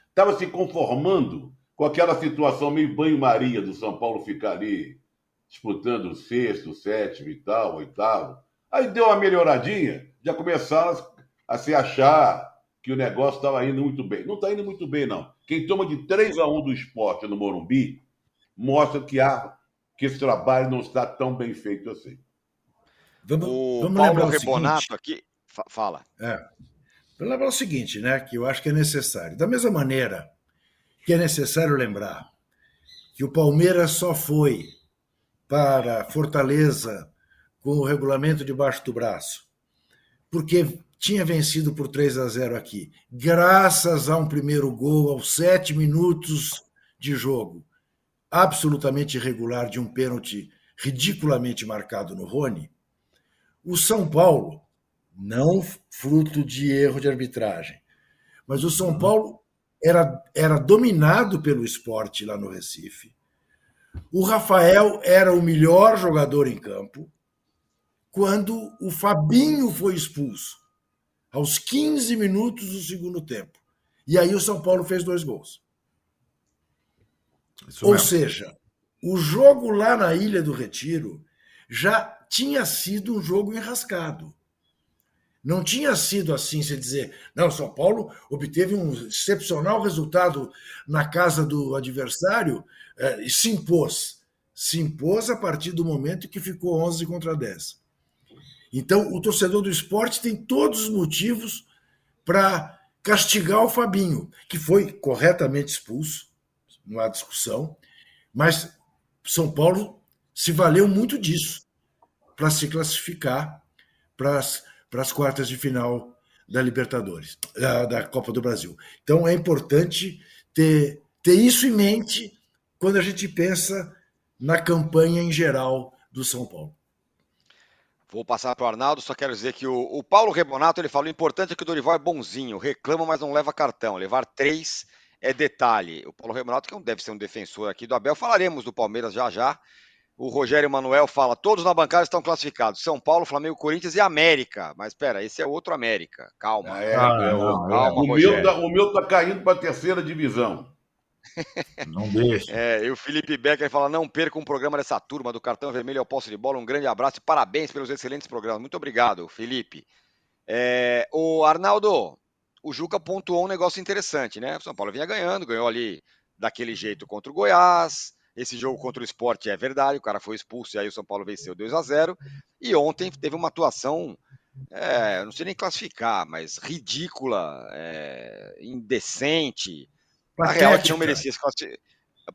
[SPEAKER 4] estava se conformando com aquela situação meio banho-maria do São Paulo ficar ali disputando o sexto, sétimo e tal, oitavo. Aí deu uma melhoradinha, já começaram a se achar que o negócio estava indo muito bem. Não está indo muito bem, não. Quem toma de 3 a 1 do esporte no Morumbi mostra que, há, que esse trabalho não está tão bem feito assim.
[SPEAKER 3] Vamos, o vamos Paulo Rebonato aqui. Fala.
[SPEAKER 5] É. Vamos lembrar o seguinte, né? Que eu acho que é necessário. Da mesma maneira que é necessário lembrar que o Palmeiras só foi para Fortaleza com o regulamento debaixo do braço, porque tinha vencido por 3 a 0 aqui, graças a um primeiro gol aos sete minutos de jogo, absolutamente irregular de um pênalti ridiculamente marcado no Rony. O São Paulo, não fruto de erro de arbitragem, mas o São Paulo era, era dominado pelo esporte lá no Recife. O Rafael era o melhor jogador em campo quando o Fabinho foi expulso aos 15 minutos do segundo tempo. E aí o São Paulo fez dois gols. Isso Ou mesmo. seja, o jogo lá na Ilha do Retiro já tinha sido um jogo enrascado. Não tinha sido assim, se dizer, não, São Paulo obteve um excepcional resultado na casa do adversário eh, e se impôs. Se impôs a partir do momento que ficou 11 contra 10. Então, o torcedor do esporte tem todos os motivos para castigar o Fabinho, que foi corretamente expulso, não há discussão, mas São Paulo se valeu muito disso para se classificar para as quartas de final da Libertadores, da, da, Copa do Brasil. Então é importante ter, ter isso em mente quando a gente pensa na campanha em geral do São Paulo.
[SPEAKER 3] Vou passar para o Arnaldo, só quero dizer que o, o, Paulo Rebonato ele falou: o importante é que o Dorival é bonzinho, reclama, mas não leva cartão. Levar três é detalhe. O Paulo Rebonato, que deve ser um defensor aqui do Abel, falaremos do Palmeiras já já. O Rogério Manuel fala: todos na bancada estão classificados: São Paulo, Flamengo, Corinthians e América. Mas espera, esse é outro América. Calma. É,
[SPEAKER 4] ah, é, calma, o, meu tá, o meu tá caindo para a terceira divisão.
[SPEAKER 3] Não deixa. É, e o Felipe Becker fala: não perca um programa dessa turma do Cartão Vermelho ao Posse de Bola. Um grande abraço e parabéns pelos excelentes programas. Muito obrigado, Felipe. É, o Arnaldo, o Juca pontuou um negócio interessante, né? O São Paulo vinha ganhando, ganhou ali daquele jeito contra o Goiás. Esse jogo contra o esporte é verdade, o cara foi expulso e aí o São Paulo venceu 2 a 0 E ontem teve uma atuação, é, não sei nem classificar, mas ridícula, é, indecente Patética. A Real que não merecia se classificar.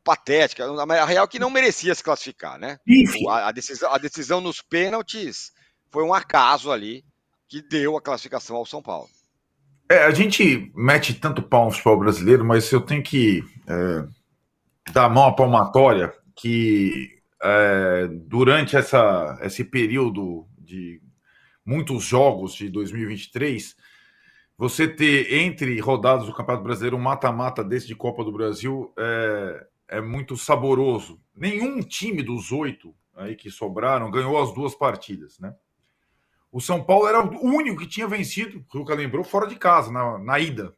[SPEAKER 3] Patética. A Real que não merecia se classificar, né? A, a, decisão, a decisão nos pênaltis foi um acaso ali que deu a classificação ao São Paulo.
[SPEAKER 7] É, a gente mete tanto pau no futebol brasileiro, mas eu tenho que é, dar a mão à palmatória que é, durante essa, esse período de muitos jogos de 2023, você ter entre rodadas do Campeonato Brasileiro um mata-mata desse de Copa do Brasil é, é muito saboroso. Nenhum time dos oito aí que sobraram ganhou as duas partidas, né? O São Paulo era o único que tinha vencido, o Luca lembrou, fora de casa, na, na ida.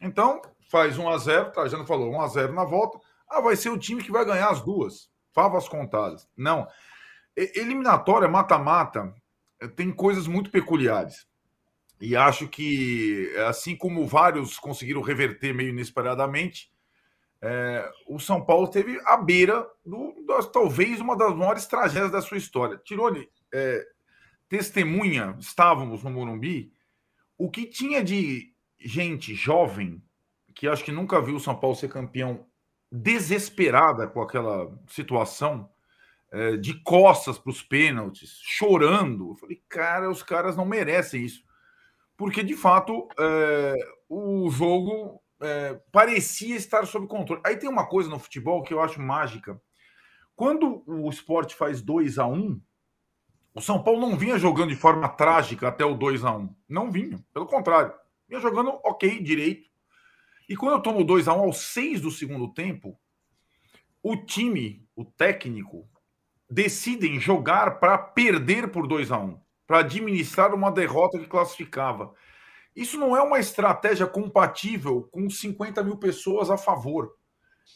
[SPEAKER 7] Então, faz 1 a 0 Trajano falou 1 a 0 na volta. Ah, vai ser o time que vai ganhar as duas. Favas contadas. Não. Eliminatória, mata-mata, tem coisas muito peculiares. E acho que, assim como vários conseguiram reverter meio inesperadamente, é, o São Paulo teve à beira do, das, talvez uma das maiores tragédias da sua história. Tirone, é, testemunha, estávamos no Morumbi, o que tinha de gente jovem que acho que nunca viu o São Paulo ser campeão desesperada com aquela situação, é, de costas para os pênaltis, chorando. Eu falei, cara, os caras não merecem isso porque de fato é, o jogo é, parecia estar sob controle. Aí tem uma coisa no futebol que eu acho mágica. Quando o esporte faz 2 a 1 um, o São Paulo não vinha jogando de forma trágica até o 2 a 1 um. Não vinha, pelo contrário. Vinha jogando ok, direito. E quando eu tomo 2 a 1 um, aos 6 do segundo tempo, o time, o técnico, decidem jogar para perder por 2 a 1 um para administrar uma derrota que classificava. Isso não é uma estratégia compatível com 50 mil pessoas a favor.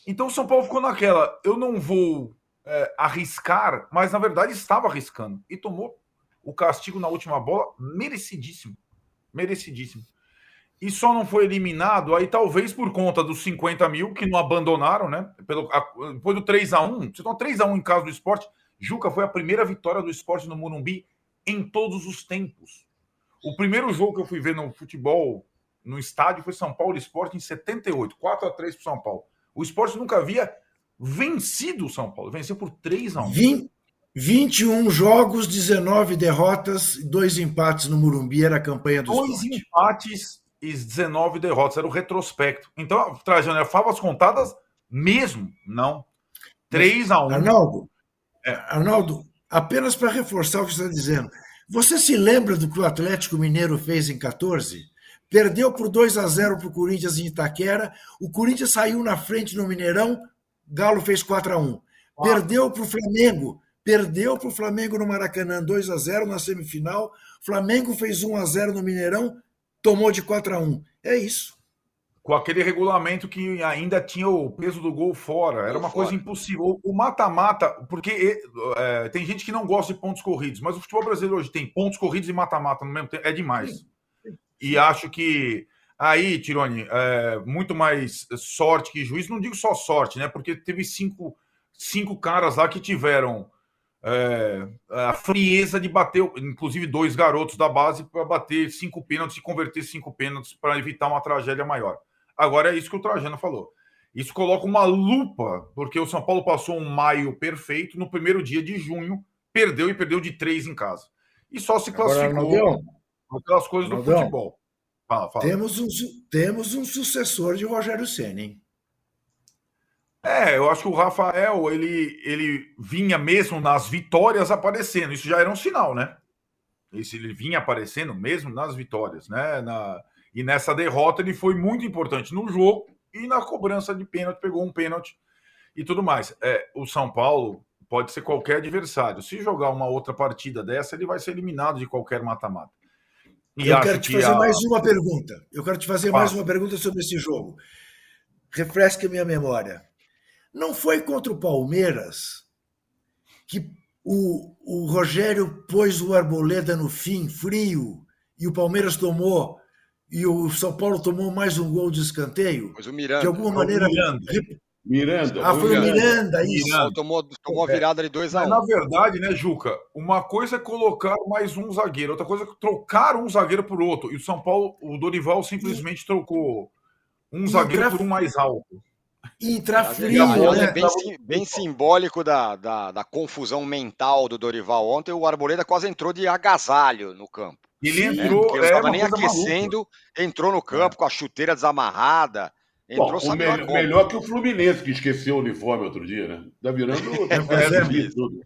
[SPEAKER 7] Então o São Paulo ficou naquela, eu não vou é, arriscar, mas na verdade estava arriscando e tomou o castigo na última bola merecidíssimo, merecidíssimo. E só não foi eliminado aí talvez por conta dos 50 mil que não abandonaram, né? Pelo, a, depois do 3 a 1 você toma 3 a 1 em casa do esporte. Juca foi a primeira vitória do esporte no Morumbi em todos os tempos. O primeiro jogo que eu fui ver no futebol no estádio foi São Paulo Esporte em 78, 4 a 3 para São Paulo. O esporte nunca havia vencido o São Paulo, venceu por 3 a 1.
[SPEAKER 5] 20, 21 jogos, 19 derrotas, dois empates no Morumbi, era a campanha do
[SPEAKER 7] Dois esporte. empates e 19 derrotas, era o retrospecto. Então, Trajano, é favas contadas mesmo? Não. 3 a 1.
[SPEAKER 5] Arnaldo, é. Arnaldo, apenas para reforçar o que você está dizendo, você se lembra do que o Atlético Mineiro fez em 14? Perdeu por 2 a 0 para o Corinthians em Itaquera. O Corinthians saiu na frente no Mineirão. Galo fez 4 a 1 Perdeu para o Flamengo. Perdeu para o Flamengo no Maracanã 2 a 0 na semifinal. Flamengo fez 1 a 0 no Mineirão. Tomou de 4 a 1 É isso.
[SPEAKER 7] Com aquele regulamento que ainda tinha o peso do gol fora. Era uma fora. coisa impossível. O mata-mata, porque é, tem gente que não gosta de pontos corridos, mas o futebol brasileiro hoje tem pontos corridos e mata-mata no mesmo tempo. É demais. Sim. E acho que aí, Tirone, é, muito mais sorte que juiz. Não digo só sorte, né? Porque teve cinco, cinco caras lá que tiveram é, a frieza de bater, inclusive dois garotos da base, para bater cinco pênaltis e converter cinco pênaltis para evitar uma tragédia maior. Agora é isso que o Trajano falou. Isso coloca uma lupa, porque o São Paulo passou um maio perfeito, no primeiro dia de junho, perdeu e perdeu de três em casa. E só se classificou aquelas coisas do futebol.
[SPEAKER 5] Fala, fala. Temos, um, temos um sucessor de Rogério Senna, hein?
[SPEAKER 7] É, eu acho que o Rafael, ele, ele vinha mesmo nas vitórias aparecendo. Isso já era um sinal, né? Esse, ele vinha aparecendo mesmo nas vitórias, né? Na, e nessa derrota ele foi muito importante no jogo e na cobrança de pênalti, pegou um pênalti e tudo mais. É, o São Paulo pode ser qualquer adversário. Se jogar uma outra partida dessa, ele vai ser eliminado de qualquer mata-mata.
[SPEAKER 5] E eu quero te fazer a... mais uma pergunta. Eu quero te fazer mais uma pergunta sobre esse jogo. Refresque minha memória. Não foi contra o Palmeiras que o, o Rogério pôs o Arboleda no fim, frio, e o Palmeiras tomou, e o São Paulo tomou mais um gol de escanteio?
[SPEAKER 3] Pois o Miranda.
[SPEAKER 5] De alguma maneira.
[SPEAKER 4] Miranda. Miranda.
[SPEAKER 5] Ah, foi o Miranda, isso. Miranda.
[SPEAKER 3] Tomou, tomou a virada de 2 a 1 um.
[SPEAKER 7] Na verdade, né, Juca? Uma coisa é colocar mais um zagueiro, outra coisa é trocar um zagueiro por outro. E o São Paulo, o Dorival simplesmente e... trocou um e zagueiro por um mais alto.
[SPEAKER 5] E entrar frio, né?
[SPEAKER 3] É bem, bem simbólico da, da, da, confusão mental do Dorival ontem. O Arboleda quase entrou de agasalho no campo.
[SPEAKER 7] Ele entrou.
[SPEAKER 3] Ele não estava é, nem aquecendo, maluca. entrou no campo é. com a chuteira desamarrada.
[SPEAKER 4] Entrou Bom, o me melhor que o Fluminense, que esqueceu o uniforme outro dia, né? Tá virando. é,
[SPEAKER 5] tudo.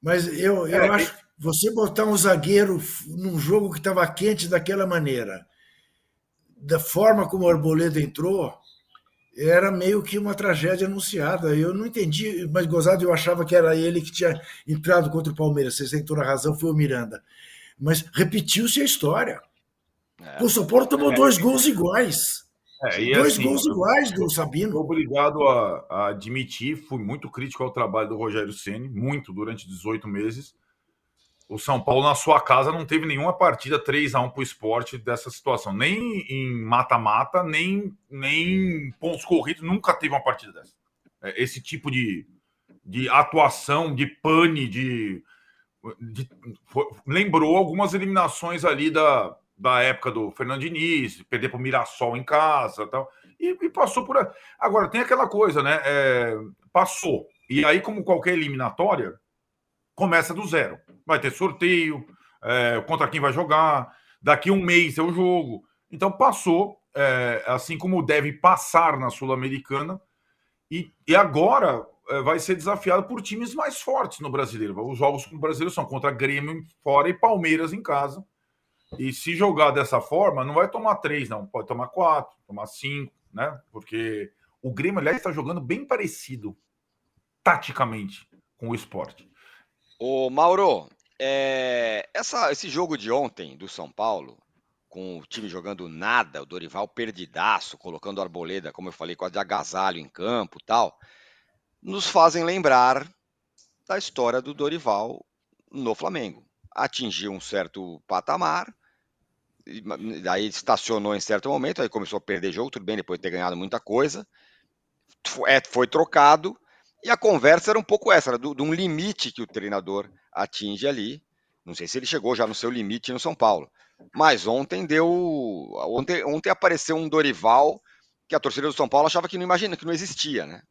[SPEAKER 5] Mas eu, eu é, acho que você botar um zagueiro num jogo que estava quente daquela maneira, da forma como o Arboleda entrou, era meio que uma tragédia anunciada. Eu não entendi, mas gozado eu achava que era ele que tinha entrado contra o Palmeiras. Vocês têm toda a razão, foi o Miranda. Mas repetiu-se a história. É. O São Paulo tomou é. dois gols iguais. É, Dois assim, gols iguais do Sabino.
[SPEAKER 7] Obrigado a, a, admitir, fui muito crítico ao trabalho do Rogério Ceni, muito durante 18 meses. O São Paulo, na sua casa, não teve nenhuma partida 3 a 1 para o esporte dessa situação. Nem em mata-mata, nem, nem pontos corridos, nunca teve uma partida dessa. É, esse tipo de, de atuação, de pane, de, de foi, lembrou algumas eliminações ali da, da época do Fernando Diniz, perder para o Mirassol em casa tal, e, e passou por. Agora, tem aquela coisa, né? É, passou. E aí, como qualquer eliminatória, começa do zero. Vai ter sorteio, é, contra quem vai jogar, daqui um mês é o jogo. Então, passou, é, assim como deve passar na Sul-Americana, e, e agora é, vai ser desafiado por times mais fortes no brasileiro. Os jogos no brasileiro são contra Grêmio fora e Palmeiras em casa. E se jogar dessa forma, não vai tomar três, não. Pode tomar quatro, tomar cinco, né? Porque o Grêmio, aliás, está jogando bem parecido, taticamente, com o esporte.
[SPEAKER 3] Ô, Mauro, é... Essa, esse jogo de ontem do São Paulo, com o time jogando nada, o Dorival perdidaço, colocando Arboleda, como eu falei, quase de agasalho em campo tal, nos fazem lembrar da história do Dorival no Flamengo. Atingiu um certo patamar, aí estacionou em certo momento, aí começou a perder jogo, tudo bem, depois de ter ganhado muita coisa, é, foi trocado, e a conversa era um pouco essa, era de um limite que o treinador atinge ali. Não sei se ele chegou já no seu limite no São Paulo. Mas ontem deu. Ontem, ontem apareceu um Dorival que a torcida do São Paulo achava que não imagina, que não existia, né?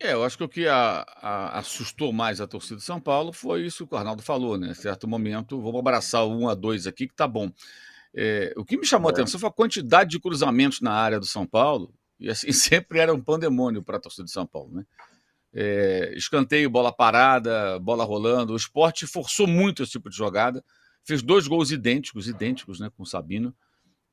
[SPEAKER 6] É, eu acho que o que a, a, assustou mais a torcida de São Paulo foi isso que o Arnaldo falou, né? Em certo momento, vamos abraçar o 1 a 2 aqui, que tá bom. É, o que me chamou é. a atenção foi a quantidade de cruzamentos na área do São Paulo, e assim sempre era um pandemônio para a torcida de São Paulo, né? É, escanteio, bola parada, bola rolando. O esporte forçou muito esse tipo de jogada. Fez dois gols idênticos, idênticos, né, com o Sabino.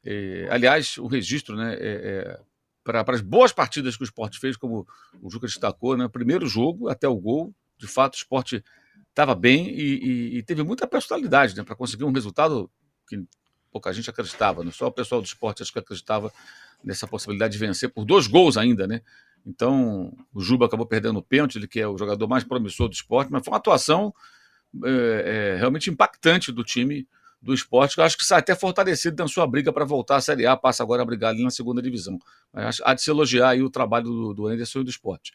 [SPEAKER 6] É, aliás, o registro, né, é, é para as boas partidas que o esporte fez, como o Juca destacou, né, primeiro jogo até o gol, de fato, o esporte estava bem e, e, e, teve muita personalidade né, para conseguir um resultado que pouca gente acreditava. Né? Só o pessoal do esporte acho que acreditava nessa possibilidade de vencer por dois gols ainda, né? Então, o Juba acabou perdendo o pênalti, ele que é o jogador mais promissor do esporte, mas foi uma atuação é, é, realmente impactante do time do esporte, que eu acho que sai até fortalecido na sua briga para voltar à Série A, passa agora a brigar ali na segunda divisão. Mas há de se elogiar aí o trabalho do, do Anderson e do esporte.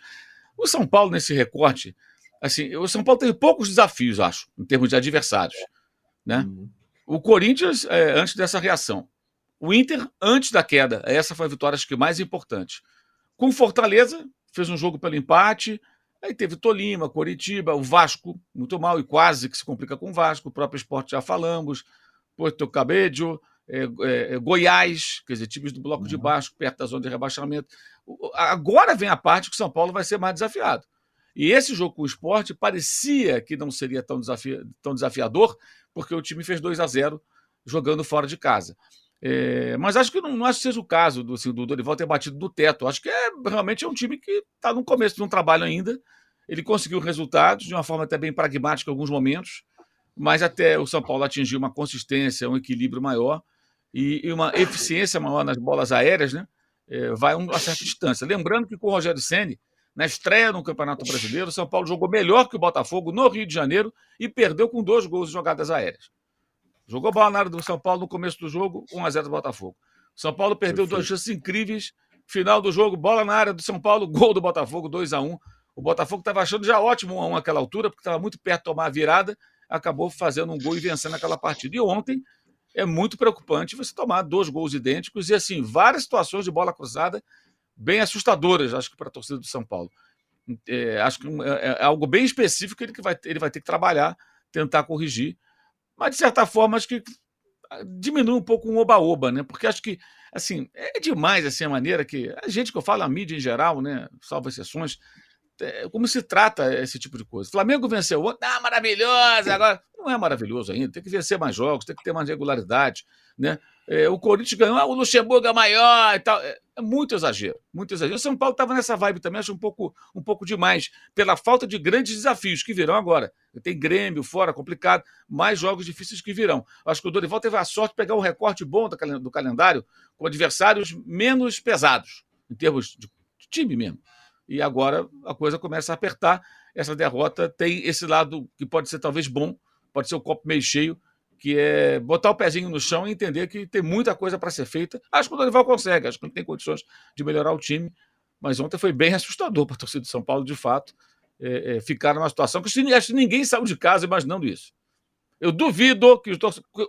[SPEAKER 6] O São Paulo, nesse recorte, assim, o São Paulo teve poucos desafios, acho, em termos de adversários. Né? Uhum. O Corinthians, é, antes dessa reação. O Inter, antes da queda. Essa foi a vitória, acho que mais importante. Com Fortaleza, fez um jogo pelo empate. Aí teve Tolima, Coritiba, o Vasco, muito mal e quase que se complica com o Vasco. O próprio esporte já falamos. Porto Cabedelo, é, é, é, Goiás, quer dizer, times do bloco uhum. de baixo, perto da zona de rebaixamento. Agora vem a parte que o São Paulo vai ser mais desafiado. E esse jogo com o esporte parecia que não seria tão, desafi tão desafiador, porque o time fez 2 a 0 jogando fora de casa. É, mas acho que não, não, acho que seja o caso do, assim, do Dorival ter batido do teto. Acho que é realmente é um time que está no começo de um trabalho ainda. Ele conseguiu resultados de uma forma até bem pragmática em alguns momentos, mas até o São Paulo atingiu uma consistência, um equilíbrio maior e, e uma eficiência maior nas bolas aéreas, né? É, vai uma certa distância. Lembrando que com o Rogério Ceni na estreia no Campeonato Brasileiro, o São Paulo jogou melhor que o Botafogo no Rio de Janeiro e perdeu com dois gols de jogadas aéreas. Jogou bola na área do São Paulo no começo do jogo, 1x0 do Botafogo. São Paulo perdeu Perfeito. duas chances incríveis. Final do jogo, bola na área do São Paulo, gol do Botafogo, 2 a 1 O Botafogo estava achando já ótimo 1 a 1 naquela altura, porque estava muito perto de tomar a virada, acabou fazendo um gol e vencendo aquela partida. E ontem é muito preocupante você tomar dois gols idênticos e, assim, várias situações de bola cruzada bem assustadoras, acho que para a torcida do São Paulo. É, acho que é, é, algo bem específico que ele vai, ele vai ter que trabalhar, tentar corrigir mas de certa forma acho que ah, diminui um pouco um oba-oba, né? Porque acho que assim é demais assim a maneira que a gente que eu falo a mídia em geral, né? Salvo exceções, é, como se trata esse tipo de coisa. Flamengo venceu ah, maravilhoso, agora não é maravilhoso ainda, tem que vencer mais jogos, tem que ter mais regularidade, né? É, o Corinthians ganhou, ah, o Luxemburgo é maior e tal. É, é muito exagero, muito exagero. O São Paulo estava nessa vibe também, acho um pouco, um pouco demais, pela falta de grandes desafios que virão agora. Tem Grêmio fora, complicado, mais jogos difíceis que virão. Acho que o Dorival teve a sorte de pegar um recorte bom do calendário com adversários menos pesados, em termos de time mesmo. E agora a coisa começa a apertar. Essa derrota tem esse lado que pode ser talvez bom, pode ser o copo meio cheio, que é botar o pezinho no chão e entender que tem muita coisa para ser feita. Acho que o Dorival consegue, acho que ele tem condições de melhorar o time, mas ontem foi bem assustador para a torcida de São Paulo, de fato, é, é, ficar numa situação que acho que ninguém saiu de casa imaginando isso. Eu duvido que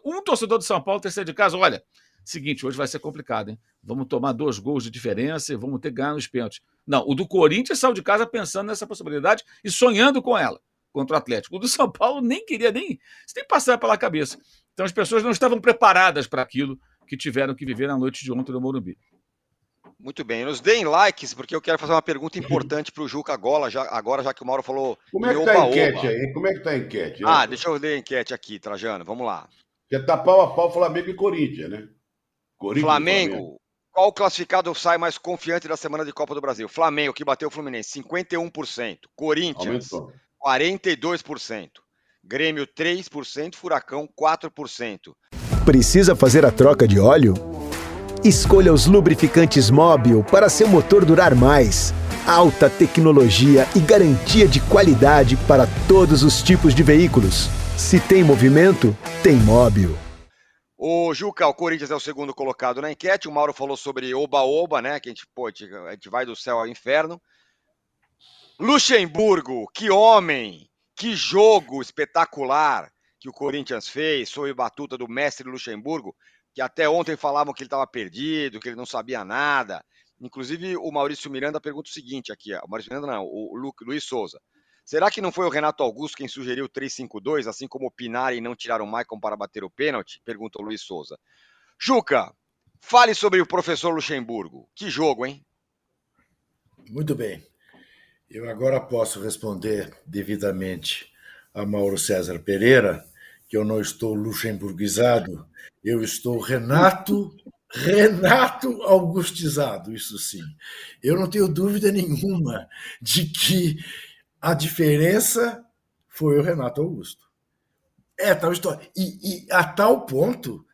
[SPEAKER 6] um torcedor de São Paulo tenha saído de casa, olha, seguinte, hoje vai ser complicado, hein? Vamos tomar dois gols de diferença e vamos ter ganhar nos pênaltis. Não, o do Corinthians saiu de casa pensando nessa possibilidade e sonhando com ela contra o Atlético. O do São Paulo nem queria nem, nem passar pela cabeça. Então as pessoas não estavam preparadas para aquilo que tiveram que viver na noite de ontem no Morumbi.
[SPEAKER 3] Muito bem, nos deem likes, porque eu quero fazer uma pergunta importante para o Juca agora já, agora, já que o Mauro falou.
[SPEAKER 4] Como é que está a enquete aí? Como é que está a enquete?
[SPEAKER 3] Ah, deixa eu ler a enquete aqui, Trajano. Vamos lá.
[SPEAKER 4] Quer tá pau a pau Flamengo e Corinthians, né?
[SPEAKER 3] Corinthians Flamengo, Flamengo, qual classificado sai mais confiante da semana de Copa do Brasil? Flamengo, que bateu o Fluminense, 51%. Corinthians, Aumentou. 42%. Grêmio 3%, Furacão 4%.
[SPEAKER 2] Precisa fazer a troca de óleo? Escolha os lubrificantes Móbil para seu motor durar mais. Alta tecnologia e garantia de qualidade para todos os tipos de veículos. Se tem movimento, tem Móbil.
[SPEAKER 3] O Juca, o Corinthians é o segundo colocado na enquete. O Mauro falou sobre Oba-Oba, né? Que a gente, pô, a gente vai do céu ao inferno. Luxemburgo, que homem, que jogo espetacular que o Corinthians fez sob batuta do mestre Luxemburgo, que até ontem falavam que ele estava perdido, que ele não sabia nada. Inclusive, o Maurício Miranda pergunta o seguinte aqui, o Maurício Miranda não, o Lu, Luiz Souza. Será que não foi o Renato Augusto quem sugeriu o 3-5-2, assim como o Pinari e não tiraram o Maicon para bater o pênalti? Pergunta o Luiz Souza. Juca, fale sobre o professor Luxemburgo. Que jogo, hein?
[SPEAKER 5] Muito bem. Eu agora posso responder devidamente a Mauro César Pereira, que eu não estou luxemburguizado, eu estou Renato, Renato Augustizado, isso sim. Eu não tenho dúvida nenhuma de que a diferença foi o Renato Augusto. É tal história. E, e a tal ponto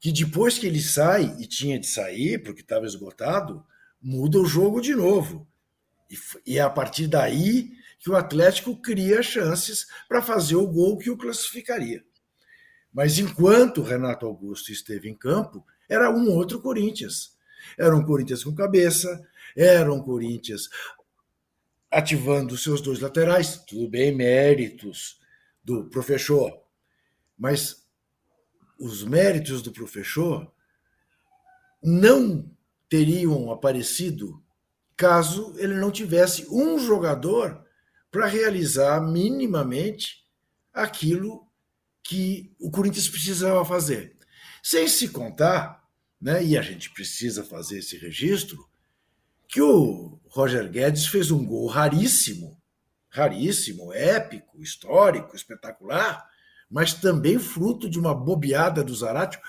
[SPEAKER 5] que depois que ele sai, e tinha de sair, porque estava esgotado, muda o jogo de novo. E, é a partir daí que o Atlético cria chances para fazer o gol que o classificaria. Mas enquanto Renato Augusto esteve em campo, era um outro Corinthians. Era um Corinthians com cabeça, era um Corinthians ativando seus dois laterais, tudo bem, méritos do professor, mas os méritos do professor não teriam aparecido caso ele não tivesse um jogador para realizar minimamente aquilo que o Corinthians precisava fazer. Sem se contar, né, e a gente precisa fazer esse registro, que o Roger Guedes fez um gol raríssimo, raríssimo, épico, histórico, espetacular, mas também fruto de uma bobeada do Zaratio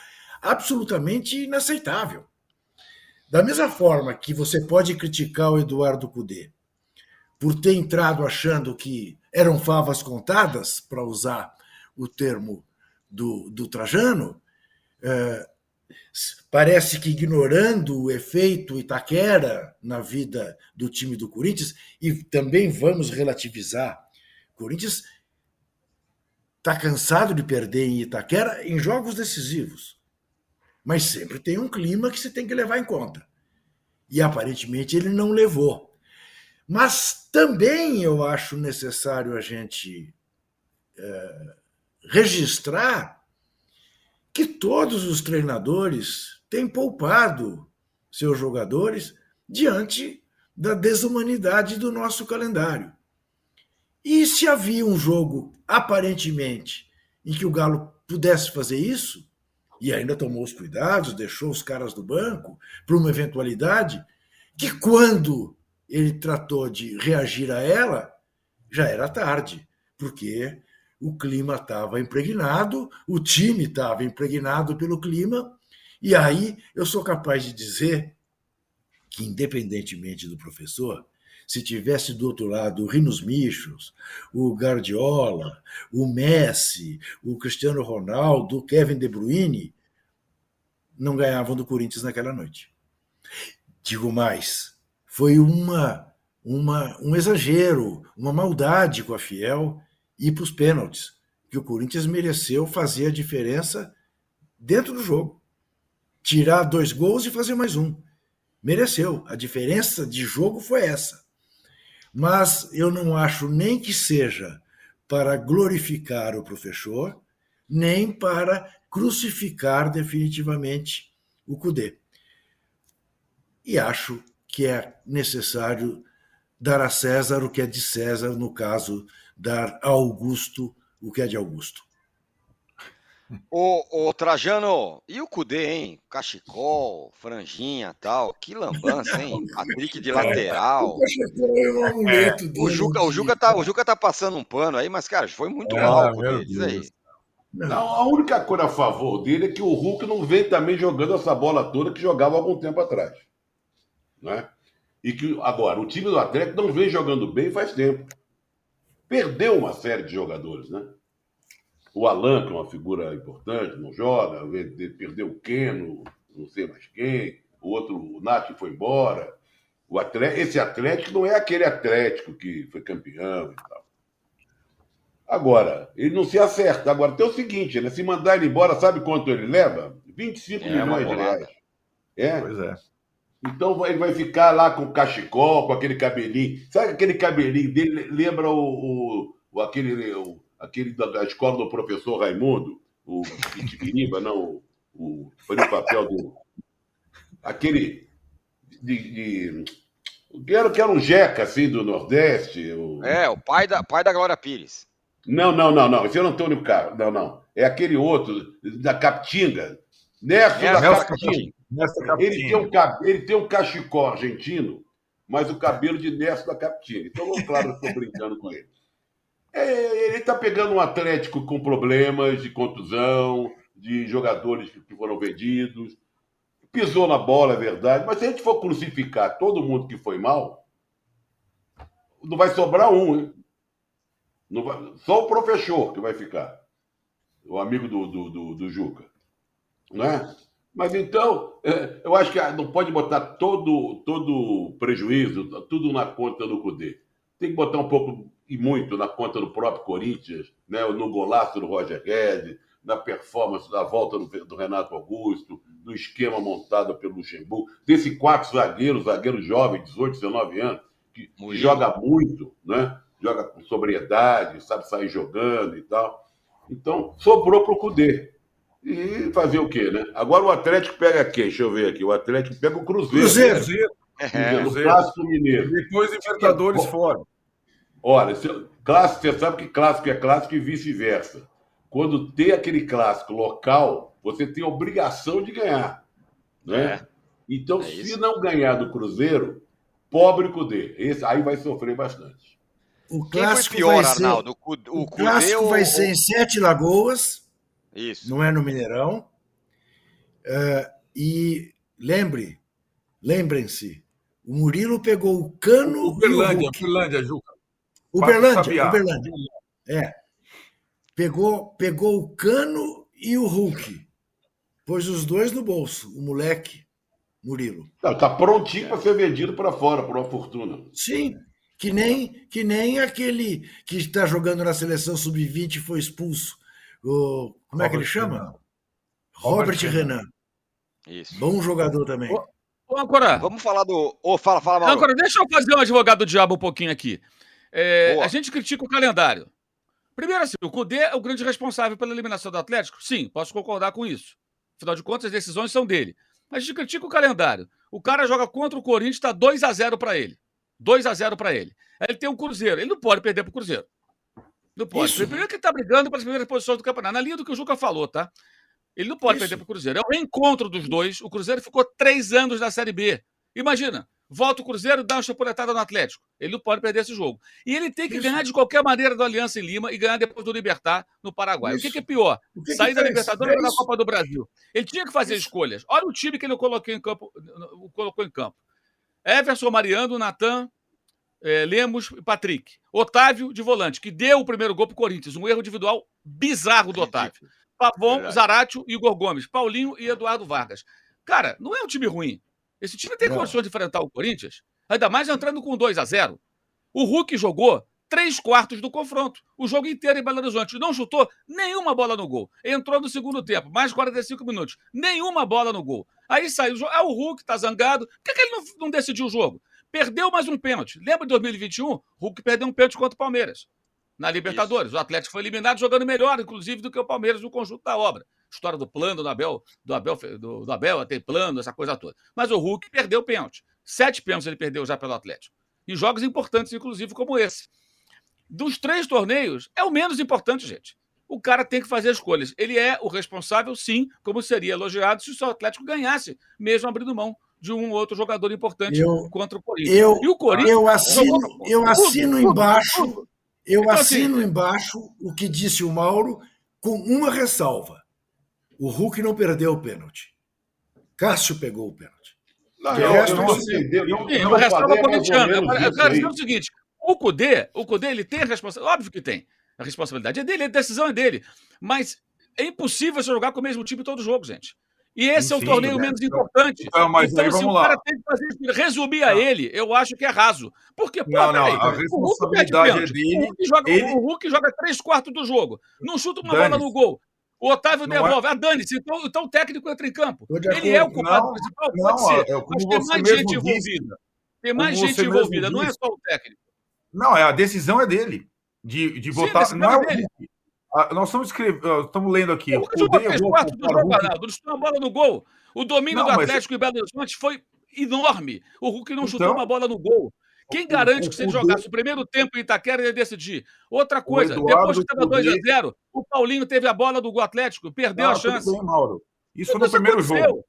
[SPEAKER 5] absolutamente inaceitável. Da mesma forma que você pode criticar o Eduardo Cudê por ter entrado achando que eram favas contadas, para usar o termo do, do Trajano, é, parece que ignorando o efeito Itaquera na vida do time do Corinthians, e também vamos relativizar, Corinthians está cansado de perder em Itaquera em jogos decisivos. Mas sempre tem um clima que você tem que levar em conta. E aparentemente ele não levou. Mas também eu acho necessário a gente é, registrar que todos os treinadores têm poupado seus jogadores diante da desumanidade do nosso calendário. E se havia um jogo, aparentemente, em que o Galo pudesse fazer isso, e ainda tomou os cuidados, deixou os caras do banco para uma eventualidade que quando ele tratou de reagir a ela, já era tarde, porque o clima estava impregnado, o time estava impregnado pelo clima, e aí eu sou capaz de dizer que, independentemente do professor, se tivesse do outro lado o Rinos Michos, o Guardiola, o Messi, o Cristiano Ronaldo, o Kevin De Bruyne, não ganhavam do Corinthians naquela noite. Digo mais, foi uma, uma um exagero, uma maldade com a Fiel ir para os pênaltis, que o Corinthians mereceu fazer a diferença dentro do jogo. Tirar dois gols e fazer mais um. Mereceu. A diferença de jogo foi essa mas eu não acho nem que seja para glorificar o professor, nem para crucificar definitivamente o CUDE. E acho que é necessário dar a César o que é de César, no caso, dar a Augusto o que é de Augusto.
[SPEAKER 3] Ô, ô, Trajano, e o Cudê, hein? Cachecol, franjinha tal. Que lambança, hein? Patrick de lateral. É, o, Juca, o, Juca tá, o Juca tá passando um pano aí, mas, cara, foi muito é, mal, Cudê, diz aí.
[SPEAKER 4] Não, a única coisa a favor dele é que o Hulk não vem também jogando essa bola toda que jogava algum tempo atrás. Né? E que, agora, o time do Atlético não vem jogando bem faz tempo. Perdeu uma série de jogadores, né? O Alan, que é uma figura importante, não joga, perdeu o Keno, não sei mais quem, o outro, o Nath foi embora. O Atlético, esse Atlético não é aquele Atlético que foi campeão e tal. Agora, ele não se acerta. Agora, tem o seguinte, né? se mandar ele embora, sabe quanto ele leva? 25 é, milhões de reais. É?
[SPEAKER 7] Pois é.
[SPEAKER 4] Então ele vai ficar lá com o cachecol, com aquele cabelinho. Sabe aquele cabelinho dele? Lembra o, o aquele, o, aquele da, da, escola do professor Raimundo? O Pitibiriba, não. O, foi no papel do. Aquele. De, de, que, era, que era um jeca, assim, do Nordeste. O...
[SPEAKER 3] É, o pai da, pai da Glória Pires.
[SPEAKER 4] Não, não, não, não. Esse é o Antônio Carlos. Não, não. É aquele outro, da Capitinga. Nerso da Capitinga. Ele tem, um, ele tem um cachecol argentino, mas o cabelo de Nerso da Capitinga. Então, claro, estou brincando com ele. É, ele está pegando um Atlético com problemas de contusão, de jogadores que foram vendidos. Pisou na bola, é verdade, mas se a gente for crucificar todo mundo que foi mal, não vai sobrar um, hein? Vai, só o professor que vai ficar. O amigo do, do, do, do Juca. Né? Mas então, é, eu acho que não pode botar todo todo prejuízo, tudo na conta do Cudê. Tem que botar um pouco e muito na conta do próprio Corinthians, né? no golaço do Roger Guedes, na performance da volta do, do, Renato Augusto, do esquema montado pelo Luxemburgo, desse quatro zagueiros, zagueiro jovem, 18, 19 anos, que, que joga muito, né? joga com sobriedade, sabe sair jogando e tal. Então, sobrou para o Cudê. E fazer o quê, né? Agora o Atlético pega quem? Deixa eu ver aqui. O Atlético pega o Cruzeiro.
[SPEAKER 7] Cruzeiro.
[SPEAKER 4] Cruzeiro. É, no Clássico Mineiro.
[SPEAKER 7] Depois Libertadores fora.
[SPEAKER 4] Olha, clássico, você sabe que clássico é clássico e vice-versa. Quando tem aquele clássico local, você tem a obrigação de ganhar. Né? É. Então, é se não ganhar do Cruzeiro, pobre Cudê. Esse aí vai sofrer bastante.
[SPEAKER 5] O clássico pior, vai ser, Arnaldo? O, o, o clássico vai ser em Sete Lagoas.
[SPEAKER 3] Isso.
[SPEAKER 5] Não é no Mineirão. Uh, e lembre, lembrem-se, o Murilo pegou o cano.
[SPEAKER 7] Uberlândia, Uberlândia, Juca.
[SPEAKER 5] Uberlândia, Uberlândia. É. Pegou, pegou o cano e o Hulk. Pôs os dois no bolso, o moleque, Murilo.
[SPEAKER 4] Está prontinho para ser vendido para fora por uma fortuna.
[SPEAKER 5] Sim, que nem, que nem aquele que está jogando na seleção sub-20 e foi expulso. O, como Robert é que ele chama? Renan. Robert, Robert Renan. Renan. Isso. Bom jogador também. Ô,
[SPEAKER 3] ô Ancora. Vamos falar do. Ô, fala, fala, Mauro.
[SPEAKER 6] Ancora, deixa eu fazer um advogado do diabo um pouquinho aqui. É, a gente critica o calendário. Primeiro, assim, o Cudê é o grande responsável pela eliminação do Atlético? Sim, posso concordar com isso. Afinal de contas, as decisões são dele. Mas a gente critica o calendário. O cara joga contra o Corinthians, está 2 a 0 para ele. 2 a 0 para ele. Aí ele tem um Cruzeiro. Ele não pode perder para o Cruzeiro. Não pode. Isso. Primeiro que ele está brigando para as primeiras posições do campeonato. Na linha do que o Juca falou, tá? Ele não pode Isso. perder para o Cruzeiro. É o reencontro dos dois. O Cruzeiro ficou três anos na Série B. Imagina, volta o Cruzeiro dá uma chapuletada no Atlético. Ele não pode perder esse jogo. E ele tem que Isso. ganhar de qualquer maneira do Aliança em Lima e ganhar depois do Libertar no Paraguai. Isso. O que, é pior? Que Sair que da Libertadores ou da Copa do Brasil? Ele tinha que fazer escolhas. Olha o time que ele colocou em campo. Colocou em campo. Everson, Mariano, Natan, é, Lemos e Patrick. Otávio de volante, que deu o primeiro gol para o Corinthians. Um erro individual bizarro do Otávio. Pavon, Zaratio e Igor Gomes. Paulinho e Eduardo Vargas. Cara, não é um time ruim. Esse time tem condições de enfrentar o Corinthians, ainda mais entrando com 2 a 0 O Hulk jogou três quartos do confronto, o jogo inteiro em Belo Horizonte. Não chutou nenhuma bola no gol. Entrou no segundo tempo, mais 45 minutos. Nenhuma bola no gol. Aí saiu o jogo. Ah, o Hulk tá zangado. Por que, que ele não, não decidiu o jogo? Perdeu mais um pênalti. Lembra de 2021? Hulk perdeu um pênalti contra o Palmeiras. Na Libertadores. Isso. O Atlético foi eliminado jogando melhor, inclusive, do que o Palmeiras no conjunto da obra. História do plano do Abel, do Abel, do, do Abel tem plano, essa coisa toda. Mas o Hulk perdeu o pênalti. Sete pênaltis ele perdeu já pelo Atlético. Em jogos importantes, inclusive, como esse. Dos três torneios, é o menos importante, gente. O cara tem que fazer escolhas. Ele é o responsável, sim, como seria elogiado se o seu Atlético ganhasse, mesmo abrindo mão de um outro jogador importante eu, contra o Corinthians.
[SPEAKER 5] Eu, e o Corinthians eu assino, eu assino tudo, embaixo, tudo, tudo. eu então, assim, assino assim, embaixo o que disse o Mauro com uma ressalva. O Hulk não perdeu o pênalti. Cássio pegou o pênalti.
[SPEAKER 6] Não, eu, resto, uma ressalva corintiana. Eu quero dizer o seguinte: o Cudê, o Cudê ele tem a responsabilidade. Óbvio que tem. A responsabilidade é dele, a decisão é dele. Mas é impossível você jogar com o mesmo time todo jogo, gente. E esse Enfim, é o torneio né? menos importante. Então, mas então, aí, se o cara tem que fazer resumir não. a ele, eu acho que é raso. Porque, pô,
[SPEAKER 7] não, não, a responsabilidade é dele. O Hulk,
[SPEAKER 6] joga,
[SPEAKER 7] ele...
[SPEAKER 6] o Hulk joga três quartos do jogo. Não chuta uma bola no gol. O Otávio não devolve. É... Ah, dane-se. Então, então o técnico entra em campo. Ele é o culpado não, principal? Pode não, ser. É, mas tem mais gente envolvida. Tem mais gente envolvida, não é só o técnico.
[SPEAKER 7] Não, é, a decisão é dele. De, de votar. Sim, não é o Hulk. Ah, nós estamos, escrevendo, estamos lendo aqui.
[SPEAKER 6] O três quartos do jogo, Arnaldo. Chutou a bola no gol. O domínio não, do Atlético mas... e Belo Horizonte foi enorme. O Hulk não então... chutou uma bola no gol. Quem garante que se ele jogasse o primeiro tempo em Itaquera, ele ia decidir? Outra coisa, depois que estava 2x0, o Paulinho teve a bola do Atlético, perdeu não, a chance.
[SPEAKER 7] Bem, Mauro. Isso no primeiro aconteceu. jogo.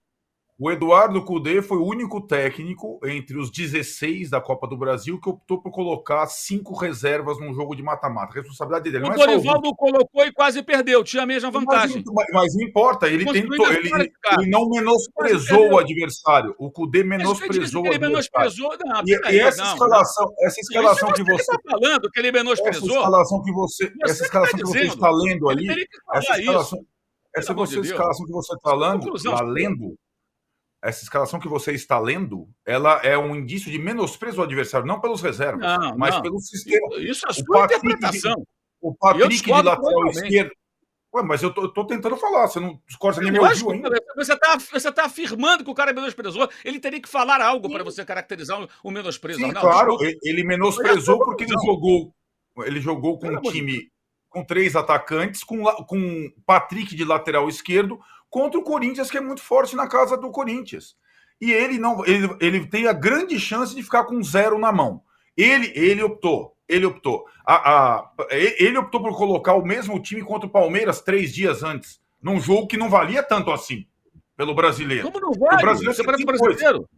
[SPEAKER 7] O Eduardo Cudê foi o único técnico entre os 16 da Copa do Brasil que optou por colocar cinco reservas num jogo de mata-mata. Responsabilidade dele.
[SPEAKER 6] O não Dorival é colocou e quase perdeu, tinha a mesma vantagem.
[SPEAKER 7] Mas, mas não importa, ele tentou, ele, ele, não menosprezou o adversário. O Cudê menosprezou o adversário. Menosprezou, não, e, e, essa não, escalação, não. essa escalação que você está
[SPEAKER 6] falando que ele menosprezou.
[SPEAKER 7] Essa escalação que você, essa tá escalação que você está lendo ali, essa escalação, essa escalação que você está lendo, lendo essa escalação que você está lendo, ela é um indício de menosprezo ao adversário, não pelos reservas, não, mas não. pelo sistema.
[SPEAKER 6] Isso é a sua o interpretação. De,
[SPEAKER 7] o Patrick de lateral esquerdo. Ué, mas eu tô, tô, tentando falar, você não discorda nem meu ouviu ainda.
[SPEAKER 6] Você está você tá afirmando que o cara é menosprezou. Ele teria que falar algo para você caracterizar o menosprezo.
[SPEAKER 7] Sim, claro, ele menosprezou porque ele jogou, ele jogou com um time com três atacantes, com, com Patrick de lateral esquerdo, contra o Corinthians, que é muito forte na casa do Corinthians. E ele não, ele, ele tem a grande chance de ficar com zero na mão. Ele, ele optou, ele optou. A, a, ele optou por colocar o mesmo time contra o Palmeiras três dias antes, num jogo que não valia tanto assim pelo brasileiro.
[SPEAKER 6] Como não vale? O brasileiro, você, você, brasileiro?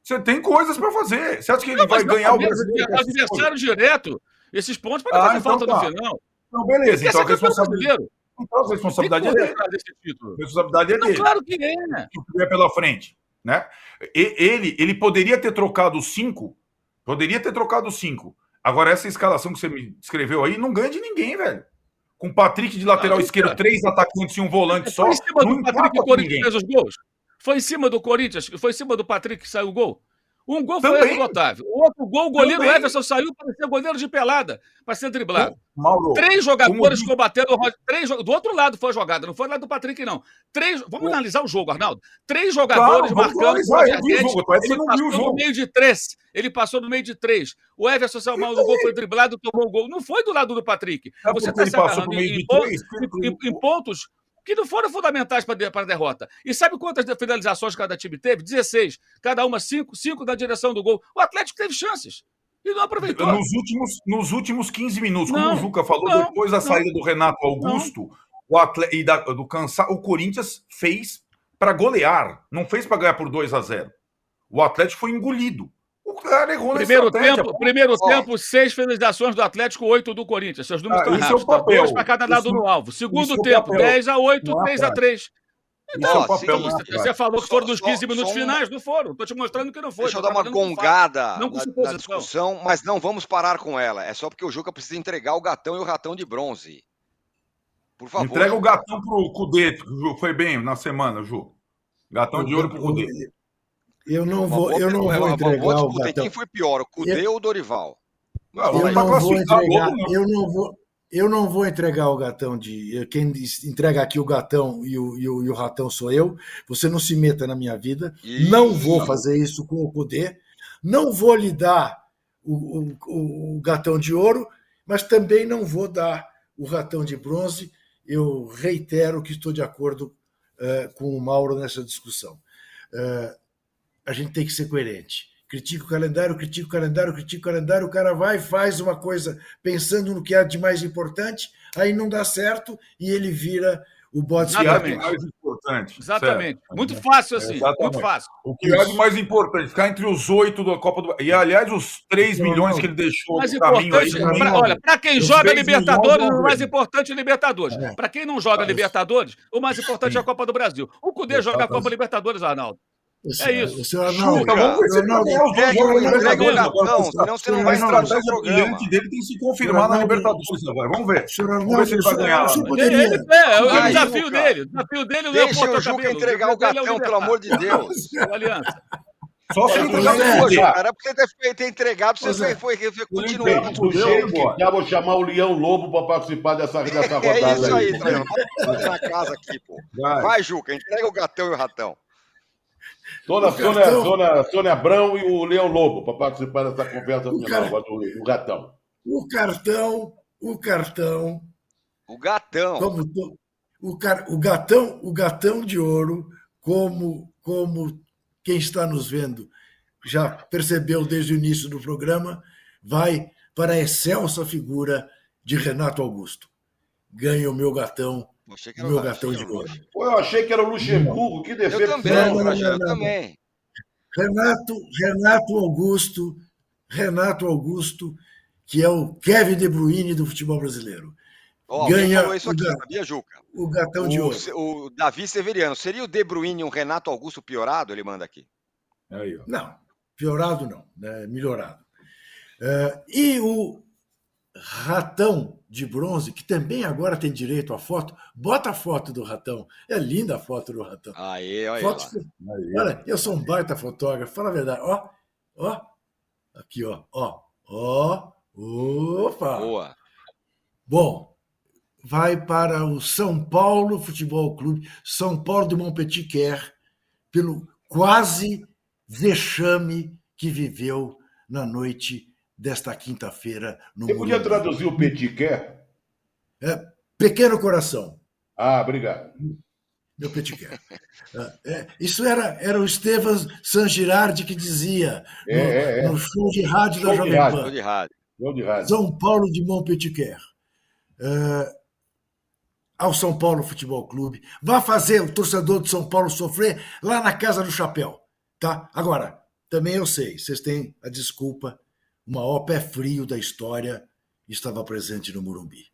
[SPEAKER 7] você tem coisas para fazer. Você acha que ele não, vai ganhar o
[SPEAKER 6] brasileiro? Adversário direto. Esses pontos podem ah, fazer então falta tá. no final.
[SPEAKER 7] Não, beleza. Então a responsabilidade. Então, a responsabilidade é dele. A responsabilidade é
[SPEAKER 6] não,
[SPEAKER 7] dele.
[SPEAKER 6] Claro que é.
[SPEAKER 7] O que é pela frente. Né? ele, ele poderia ter trocado cinco. Poderia ter trocado cinco. Agora, essa escalação que você me descreveu aí não ganha de ninguém, velho. Com Patrick de lateral ah, esquerdo, três atacantes e um volante só.
[SPEAKER 6] Foi em cima do Patrick que o Corinthians fez os gols. Foi em cima do Corinthians, foi em cima do Patrick que saiu o gol. Um gol foi Também. do Otávio. O outro gol, o goleiro Também. Everson saiu para ser goleiro de pelada, para ser driblado. Mauro, três jogadores como... combatendo. Três, do outro lado foi a jogada, não foi lá do Patrick, não. Três, vamos o... analisar o jogo, Arnaldo. Três jogadores claro, marcando.
[SPEAKER 7] O jogo,
[SPEAKER 6] ele passou no meio de três. Ele passou no meio de três. O Everson saiu mal no gol, foi driblado, tomou o gol. Não foi do lado do Patrick.
[SPEAKER 7] É Você está se agarrando em, em,
[SPEAKER 6] em, em pontos que não foram fundamentais para a derrota. E sabe quantas finalizações cada time teve? 16. Cada uma 5, 5 na direção do gol. O Atlético teve chances. E não aproveitou.
[SPEAKER 7] Nos últimos, nos últimos 15 minutos, não, como o Juca falou, não, depois da saída do Renato Augusto o atleta, e da, do cansar, o Corinthians fez para golear, não fez para ganhar por 2 a 0. O Atlético foi engolido. O cara errou
[SPEAKER 6] primeiro tempo, Primeiro oh. tempo, seis finalizações do Atlético, oito do Corinthians. Seus números ah, estão errados. É tá? Dois para cada lado isso, no alvo. Segundo é tempo, é 10 a 8, 3 a 3. Então, é papel, você falou que foram dos 15 minutos finais, não foram. Estou te mostrando que não foi.
[SPEAKER 3] Deixa eu dar uma gongada não na, na, discussão, mas não vamos parar com ela. É só porque o Juca precisa entregar o gatão e o ratão de bronze.
[SPEAKER 7] Por favor. Entrega o gatão pro Cudê, foi bem na semana, Ju. Gatão de ouro pro Cudê.
[SPEAKER 5] Eu não vou, eu não vou entregar o
[SPEAKER 3] gatão. Quem foi pior, o Cudê ou o Dorival?
[SPEAKER 5] Não, eu, não vou entregar, eu não vou, eu não vou entregar o gatão de. Quem entrega aqui o gatão e o, e o, e o ratão sou eu. Você não se meta na minha vida. Ih, não vou fazer isso com o Cudê. Não vou lhe dar o, o, o gatão de ouro, mas também não vou dar o ratão de bronze. Eu reitero que estou de acordo uh, com o Mauro nessa discussão. Uh, a gente tem que ser coerente. Critica o calendário, critica o calendário, critica o calendário, o cara vai, faz uma coisa pensando no que é de mais importante, aí não dá certo e ele vira o bode
[SPEAKER 6] Exatamente. mais importante. Exatamente. Certo. Muito fácil assim. Exatamente. Muito fácil.
[SPEAKER 7] O que é de mais importante, ficar entre os oito da Copa do E, aliás, os 3 milhões que ele deixou
[SPEAKER 6] mais no caminho aí. Pra, olha, para quem joga Libertadores, o mais importante é Libertadores. É. Para quem não joga Libertadores, o mais importante é a Copa do Brasil. O Cudê joga a Copa Libertadores, Arnaldo. É isso.
[SPEAKER 5] O senhor Arnaldo,
[SPEAKER 3] Chuca,
[SPEAKER 7] vamos
[SPEAKER 3] o senão você não
[SPEAKER 7] A
[SPEAKER 3] vai estragar o programa.
[SPEAKER 7] brilhante dele tem que se confirmar na Libertadores agora. Vamos ver.
[SPEAKER 5] senhor
[SPEAKER 7] Vamos ver se ele
[SPEAKER 5] o
[SPEAKER 7] vai
[SPEAKER 5] senhor,
[SPEAKER 7] ganhar.
[SPEAKER 5] o senhor
[SPEAKER 6] é, é o desafio dele. O desafio dele não é
[SPEAKER 3] Deixa
[SPEAKER 6] ponta
[SPEAKER 3] o Juca entregar o
[SPEAKER 6] é
[SPEAKER 3] gatão, pelo amor de Deus.
[SPEAKER 6] O Aliança.
[SPEAKER 7] Só se ele
[SPEAKER 5] é,
[SPEAKER 7] o Juca.
[SPEAKER 3] cara, porque você ter, ter entregado, você foi,
[SPEAKER 5] é.
[SPEAKER 7] Não
[SPEAKER 3] continuar.
[SPEAKER 7] embora.
[SPEAKER 4] tá, vou chamar o Leão Lobo para participar dessa, dessa rodada
[SPEAKER 3] É isso aí,
[SPEAKER 4] aí.
[SPEAKER 3] Na casa aqui, pô.
[SPEAKER 7] Vai.
[SPEAKER 3] Vai, Juca, entrega o gatão e o ratão.
[SPEAKER 4] Sônia,
[SPEAKER 5] cartão.
[SPEAKER 4] Sônia, Sônia Abrão e o Leão Lobo para participar dessa conversa
[SPEAKER 5] O
[SPEAKER 4] final agora do, do gatão.
[SPEAKER 5] O cartão, o cartão,
[SPEAKER 3] O gatão.
[SPEAKER 5] como to- o, car, o gatão, o gatão de ouro, como como quem está nos vendo já percebeu desde o início do programa, vai para a excelsa figura de Renato Augusto. Ganha o meu gatão,
[SPEAKER 3] Eu achei que
[SPEAKER 5] o
[SPEAKER 3] era
[SPEAKER 5] meu
[SPEAKER 3] o
[SPEAKER 5] gatão de.
[SPEAKER 4] Pô, eu achei que era o Luxemburgo, que
[SPEAKER 3] Eu
[SPEAKER 4] decepção.
[SPEAKER 3] também,
[SPEAKER 5] Não, não,
[SPEAKER 3] eu
[SPEAKER 5] não, não.
[SPEAKER 3] também.
[SPEAKER 5] Renato, Renato Augusto, Renato Augusto, que é o Kevin De Bruyne do futebol brasileiro.
[SPEAKER 3] Alguém
[SPEAKER 5] Ganha
[SPEAKER 3] falou isso
[SPEAKER 5] o
[SPEAKER 3] aqui,
[SPEAKER 5] gatão.
[SPEAKER 3] sabia, Juca?
[SPEAKER 5] O gatão de
[SPEAKER 3] O,
[SPEAKER 5] ouro.
[SPEAKER 3] o Davi Severiano. Seria o De Bruyne um Renato Augusto piorado? Ele manda aqui.
[SPEAKER 7] Aí, ó.
[SPEAKER 5] Não, piorado não, né? melhorado. É, e o ratão de bronze, que também agora tem direito à foto, bota a foto do ratão. É linda a foto do ratão.
[SPEAKER 3] Aê, olha
[SPEAKER 5] Foto.
[SPEAKER 7] Aí,
[SPEAKER 5] olha, eu sou um baita fotógrafo, fala a verdade. Ó, ó, aqui, ó, ó, ó, opa.
[SPEAKER 3] Boa.
[SPEAKER 5] Bom, vai para o São Paulo Futebol Clube, São Paulo de Montpetitquer, pelo quase vexame que viveu na noite desta quinta-feira no
[SPEAKER 4] Você podia
[SPEAKER 5] Morumbi.
[SPEAKER 4] traduzir o Petit Quer?
[SPEAKER 5] Pequeno coração,
[SPEAKER 4] Ah, obrigado.
[SPEAKER 5] meu Petitquer. É, isso era, era o Estevam San Girardi que dizia no,
[SPEAKER 4] É, é, é.
[SPEAKER 5] no show de rádio da
[SPEAKER 4] Show de
[SPEAKER 5] Jovem. Pan.
[SPEAKER 3] Tô de rádio.
[SPEAKER 4] João de rádio.
[SPEAKER 5] São Paulo de Montpetitquer. É, ao São Paulo Futebol Clube. Vá fazer o torcedor de São Paulo sofrer lá na Casa do Chapéu. Tá? Agora, também eu sei, vocês têm a desculpa, o maior pé frio da história estava presente no Morumbi.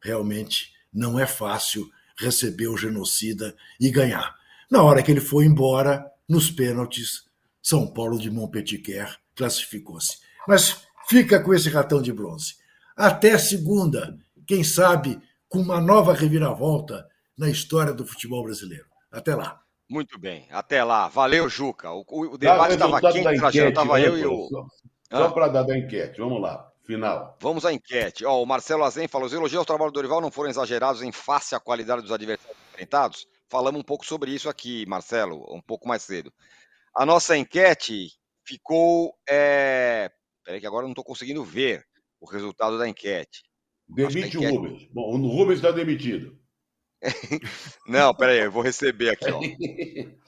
[SPEAKER 5] Realmente não é fácil receber o genocida e ganhar. Na hora que ele foi embora, nos pênaltis, São Paulo de Montpetitquer classificou-se. Mas fica com esse ratão de bronze. Até segunda, quem sabe com uma nova reviravolta na história do futebol brasileiro. Até lá.
[SPEAKER 3] Muito bem. Até lá. Valeu, Juca. O, o- debate estava quente,
[SPEAKER 4] da
[SPEAKER 3] Trajano.
[SPEAKER 4] enquete,
[SPEAKER 3] Tava
[SPEAKER 4] né,
[SPEAKER 3] eu e o. Ah.
[SPEAKER 4] Só para dar da enquete, vamos lá. Final.
[SPEAKER 3] Vamos à enquete. Ó, o Marcelo Azen falou: os elogios ao trabalho do Dorival não foram exagerados em face à qualidade dos adversários enfrentados? Falamos um pouco sobre isso aqui, Marcelo, um pouco mais cedo. A nossa enquete ficou. É... Peraí, que agora eu não estou conseguindo ver o resultado da enquete.
[SPEAKER 4] Demite o
[SPEAKER 3] enquete-
[SPEAKER 4] Rubens. Bom, o Rubens está demitido.
[SPEAKER 3] Não, peraí, eu vou receber aqui, ó.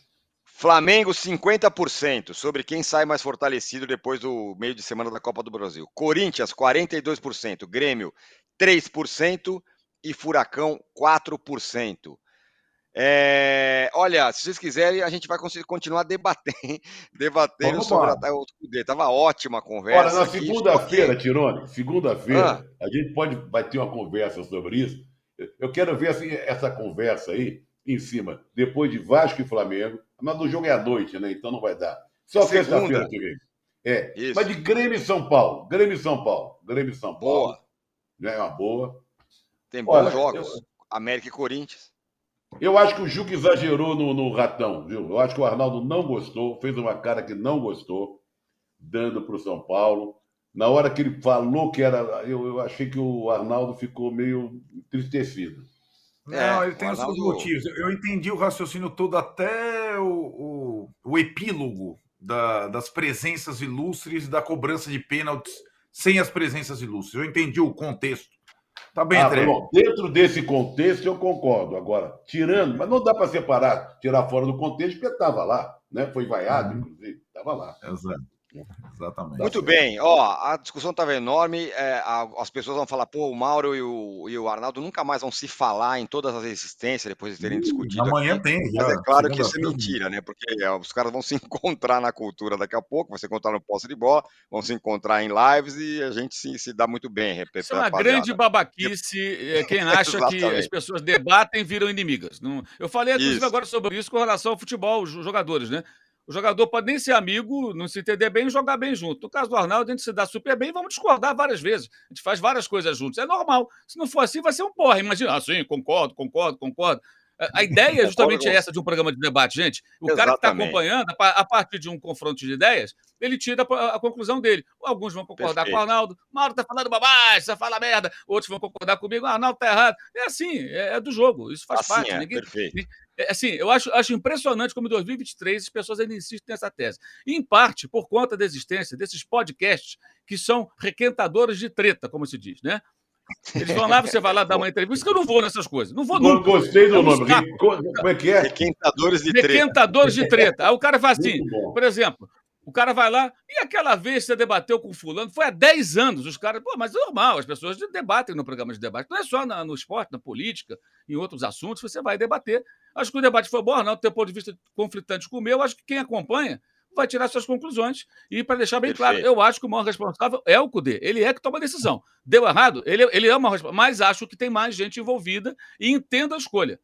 [SPEAKER 3] Flamengo 50% sobre quem sai mais fortalecido depois do meio de semana da Copa do Brasil. Corinthians 42%, Grêmio 3% e Furacão 4%. É, olha, se vocês quiserem, a gente vai conseguir continuar debatendo, debatendo
[SPEAKER 7] Vamos
[SPEAKER 3] sobre a, o Cudê. Tava ótima a conversa.
[SPEAKER 4] Olha, na segunda-feira, Tirone, segunda-feira,
[SPEAKER 3] Ah.
[SPEAKER 4] a gente pode vai ter uma conversa sobre isso. Eu quero ver assim, essa conversa aí em cima, depois de Vasco e Flamengo. Mas o jogo é à noite, né? Então não vai dar. Só
[SPEAKER 3] Segunda.
[SPEAKER 4] sexta-feira que vem. É.
[SPEAKER 3] Isso.
[SPEAKER 4] Mas de Grêmio e São Paulo. Grêmio e São Paulo. Grêmio e São Paulo.
[SPEAKER 3] Boa.
[SPEAKER 4] Já é uma boa.
[SPEAKER 3] Tem bons
[SPEAKER 4] Olha,
[SPEAKER 3] jogos. América e Corinthians.
[SPEAKER 4] Eu acho que o Juca exagerou no, no ratão, viu? Eu acho que o Arnaldo não gostou, fez uma cara que não gostou, dando para o São Paulo. Na hora que ele falou que era. Eu, eu achei que o Arnaldo ficou meio entristecido.
[SPEAKER 7] Não,
[SPEAKER 3] É,
[SPEAKER 7] ele tem os seus motivos. Eu eu entendi o raciocínio todo até o, o, o epílogo da- das presenças ilustres da cobrança de pênaltis sem as presenças ilustres. Eu entendi o contexto. Tá bem,
[SPEAKER 4] Ah,
[SPEAKER 7] André.
[SPEAKER 4] bom, dentro desse contexto eu concordo. Agora, tirando, mas não dá para separar, tirar fora do contexto, porque estava lá, né? Foi vaiado,
[SPEAKER 7] Uhum.
[SPEAKER 4] inclusive, estava lá.
[SPEAKER 7] Exato. Exatamente.
[SPEAKER 3] Muito bem, ó, a discussão estava enorme, é, a- as pessoas vão falar, pô, o Mauro e o, e o Arnaldo nunca mais vão se falar em todas as existências depois de terem discutido
[SPEAKER 7] Amanhã
[SPEAKER 3] aqui.
[SPEAKER 7] tem. Já,
[SPEAKER 3] Mas é claro que isso é mentira, né? Porque é, os caras vão se encontrar na cultura daqui a pouco, vão se encontrar no posse de bola, vão se encontrar em lives e a gente se, se dá muito bem, repete.
[SPEAKER 6] Isso é uma grande babaquice. é, Quem acha que as pessoas debatem viram inimigas. Não- Eu falei, inclusive,
[SPEAKER 3] Isso.
[SPEAKER 6] agora sobre isso com relação ao futebol, os jogadores, né? O jogador pode nem ser amigo, não se entender bem e jogar bem junto. No caso do Arnaldo, a gente se dá super bem vamos discordar várias vezes. A gente faz várias coisas juntos. É normal. Se não for assim, vai ser um porra. Imagina, assim, ah, concordo, concordo, concordo. A ideia é justamente essa de um programa de debate, gente. O Exatamente. cara que está acompanhando, a partir de um confronto de ideias, ele tira a, conclusão dele. Alguns vão concordar Perfeito. com o Arnaldo. Mauro está falando bobagem, você fala merda. Outros vão concordar comigo. O Arnaldo está errado. É assim, é, é, do jogo. Isso faz assim parte. É, Ninguém, perfeito. É, assim, eu acho, acho impressionante como em 2023 as pessoas ainda insistem nessa tese. E, em parte, por conta da existência desses podcasts que são requentadores de treta, como se diz, né? Eles vão lá, você vai lá dar uma entrevista, que eu não vou nessas coisas. Não vou
[SPEAKER 4] não nunca. Gostei do é nome. Como é que é?
[SPEAKER 6] Requentadores de treta. Requentadores de treta. Aí o cara faz assim, por exemplo, o cara vai lá, e aquela vez você debateu com fulano, foi há 10 anos, os caras, pô, mas é normal, as pessoas debatem no programa de debate, não é só na, no esporte, na política, em outros assuntos, você vai debater. Acho que o debate foi bom, não, do teu ponto de vista conflitante com o meu, acho que quem acompanha vai tirar suas conclusões. E para deixar bem Perfeito. claro, eu acho que o maior responsável é o CUDE. Ele é que toma a decisão. Deu errado? Ele, ele é uma mas acho que tem mais gente envolvida e entenda a escolha.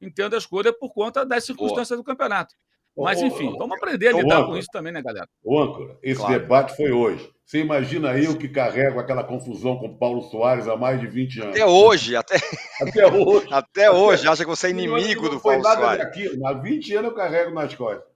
[SPEAKER 6] Entenda a escolha por conta das circunstâncias Boa. do campeonato. Mas, enfim, vamos aprender a lidar com isso também, né, galera?
[SPEAKER 4] O âncora, esse claro. debate foi hoje. Você imagina eu que carrego aquela confusão com Paulo Soares há mais de 20 anos.
[SPEAKER 3] Até hoje, até, até hoje. até hoje, acha que você é inimigo do Paulo Soares.
[SPEAKER 4] Daquilo. Há 20 anos eu carrego nas costas.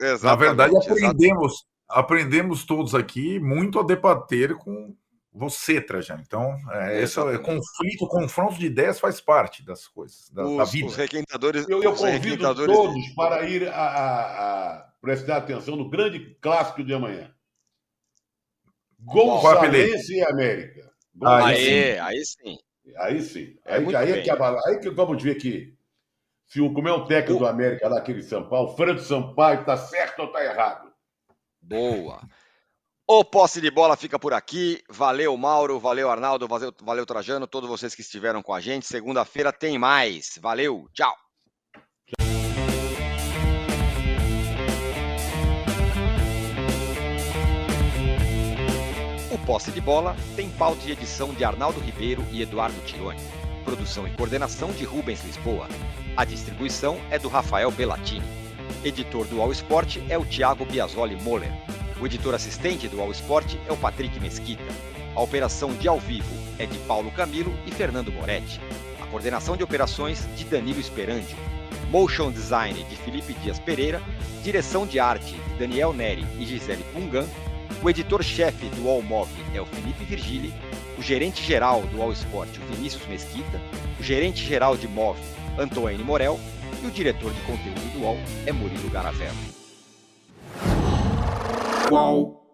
[SPEAKER 7] Exatamente, Na verdade, aprendemos, aprendemos todos aqui muito a debater com você, Trajano. Então, é, esse é, conflito, confronto de ideias faz parte das coisas, da,
[SPEAKER 3] os,
[SPEAKER 7] da vida.
[SPEAKER 3] Os requentadores.
[SPEAKER 4] Eu, eu convido requentadores... todos para ir a, a, a, prestar atenção no grande clássico de amanhã. Gonçalves e América.
[SPEAKER 3] Aí, aí sim.
[SPEAKER 4] Aí sim. É aí, aí, é que, aí que vamos ver que se o, como é o técnico do América daquele São Paulo, Franco Sampaio, está certo ou está errado?
[SPEAKER 3] Boa. O posse de bola fica por aqui. Valeu, Mauro. Valeu, Arnaldo. Valeu, valeu Trajano. Todos vocês que estiveram com a gente. Segunda-feira tem mais. Valeu. Tchau. O posse de bola tem pauta de edição de Arnaldo Ribeiro e Eduardo Tironi. Produção e coordenação de Rubens Lisboa. A distribuição é do Rafael Bellatini. Editor do All Sport é o Thiago Biasoli Moller. O editor assistente do All Sport é o Patrick Mesquita. A operação de ao vivo é de Paulo Camilo e Fernando Moretti. A coordenação de operações de Danilo Esperandio. Motion Design de Felipe Dias Pereira. Direção de arte de Daniel Neri e Gisele Pungan. O editor-chefe do All Move é o Felipe Virgili o gerente-geral do All Sport, Vinícius Mesquita, o gerente-geral de MOV, Antoine Morel, e o diretor de conteúdo do UOL é Murilo Garavello. Qual?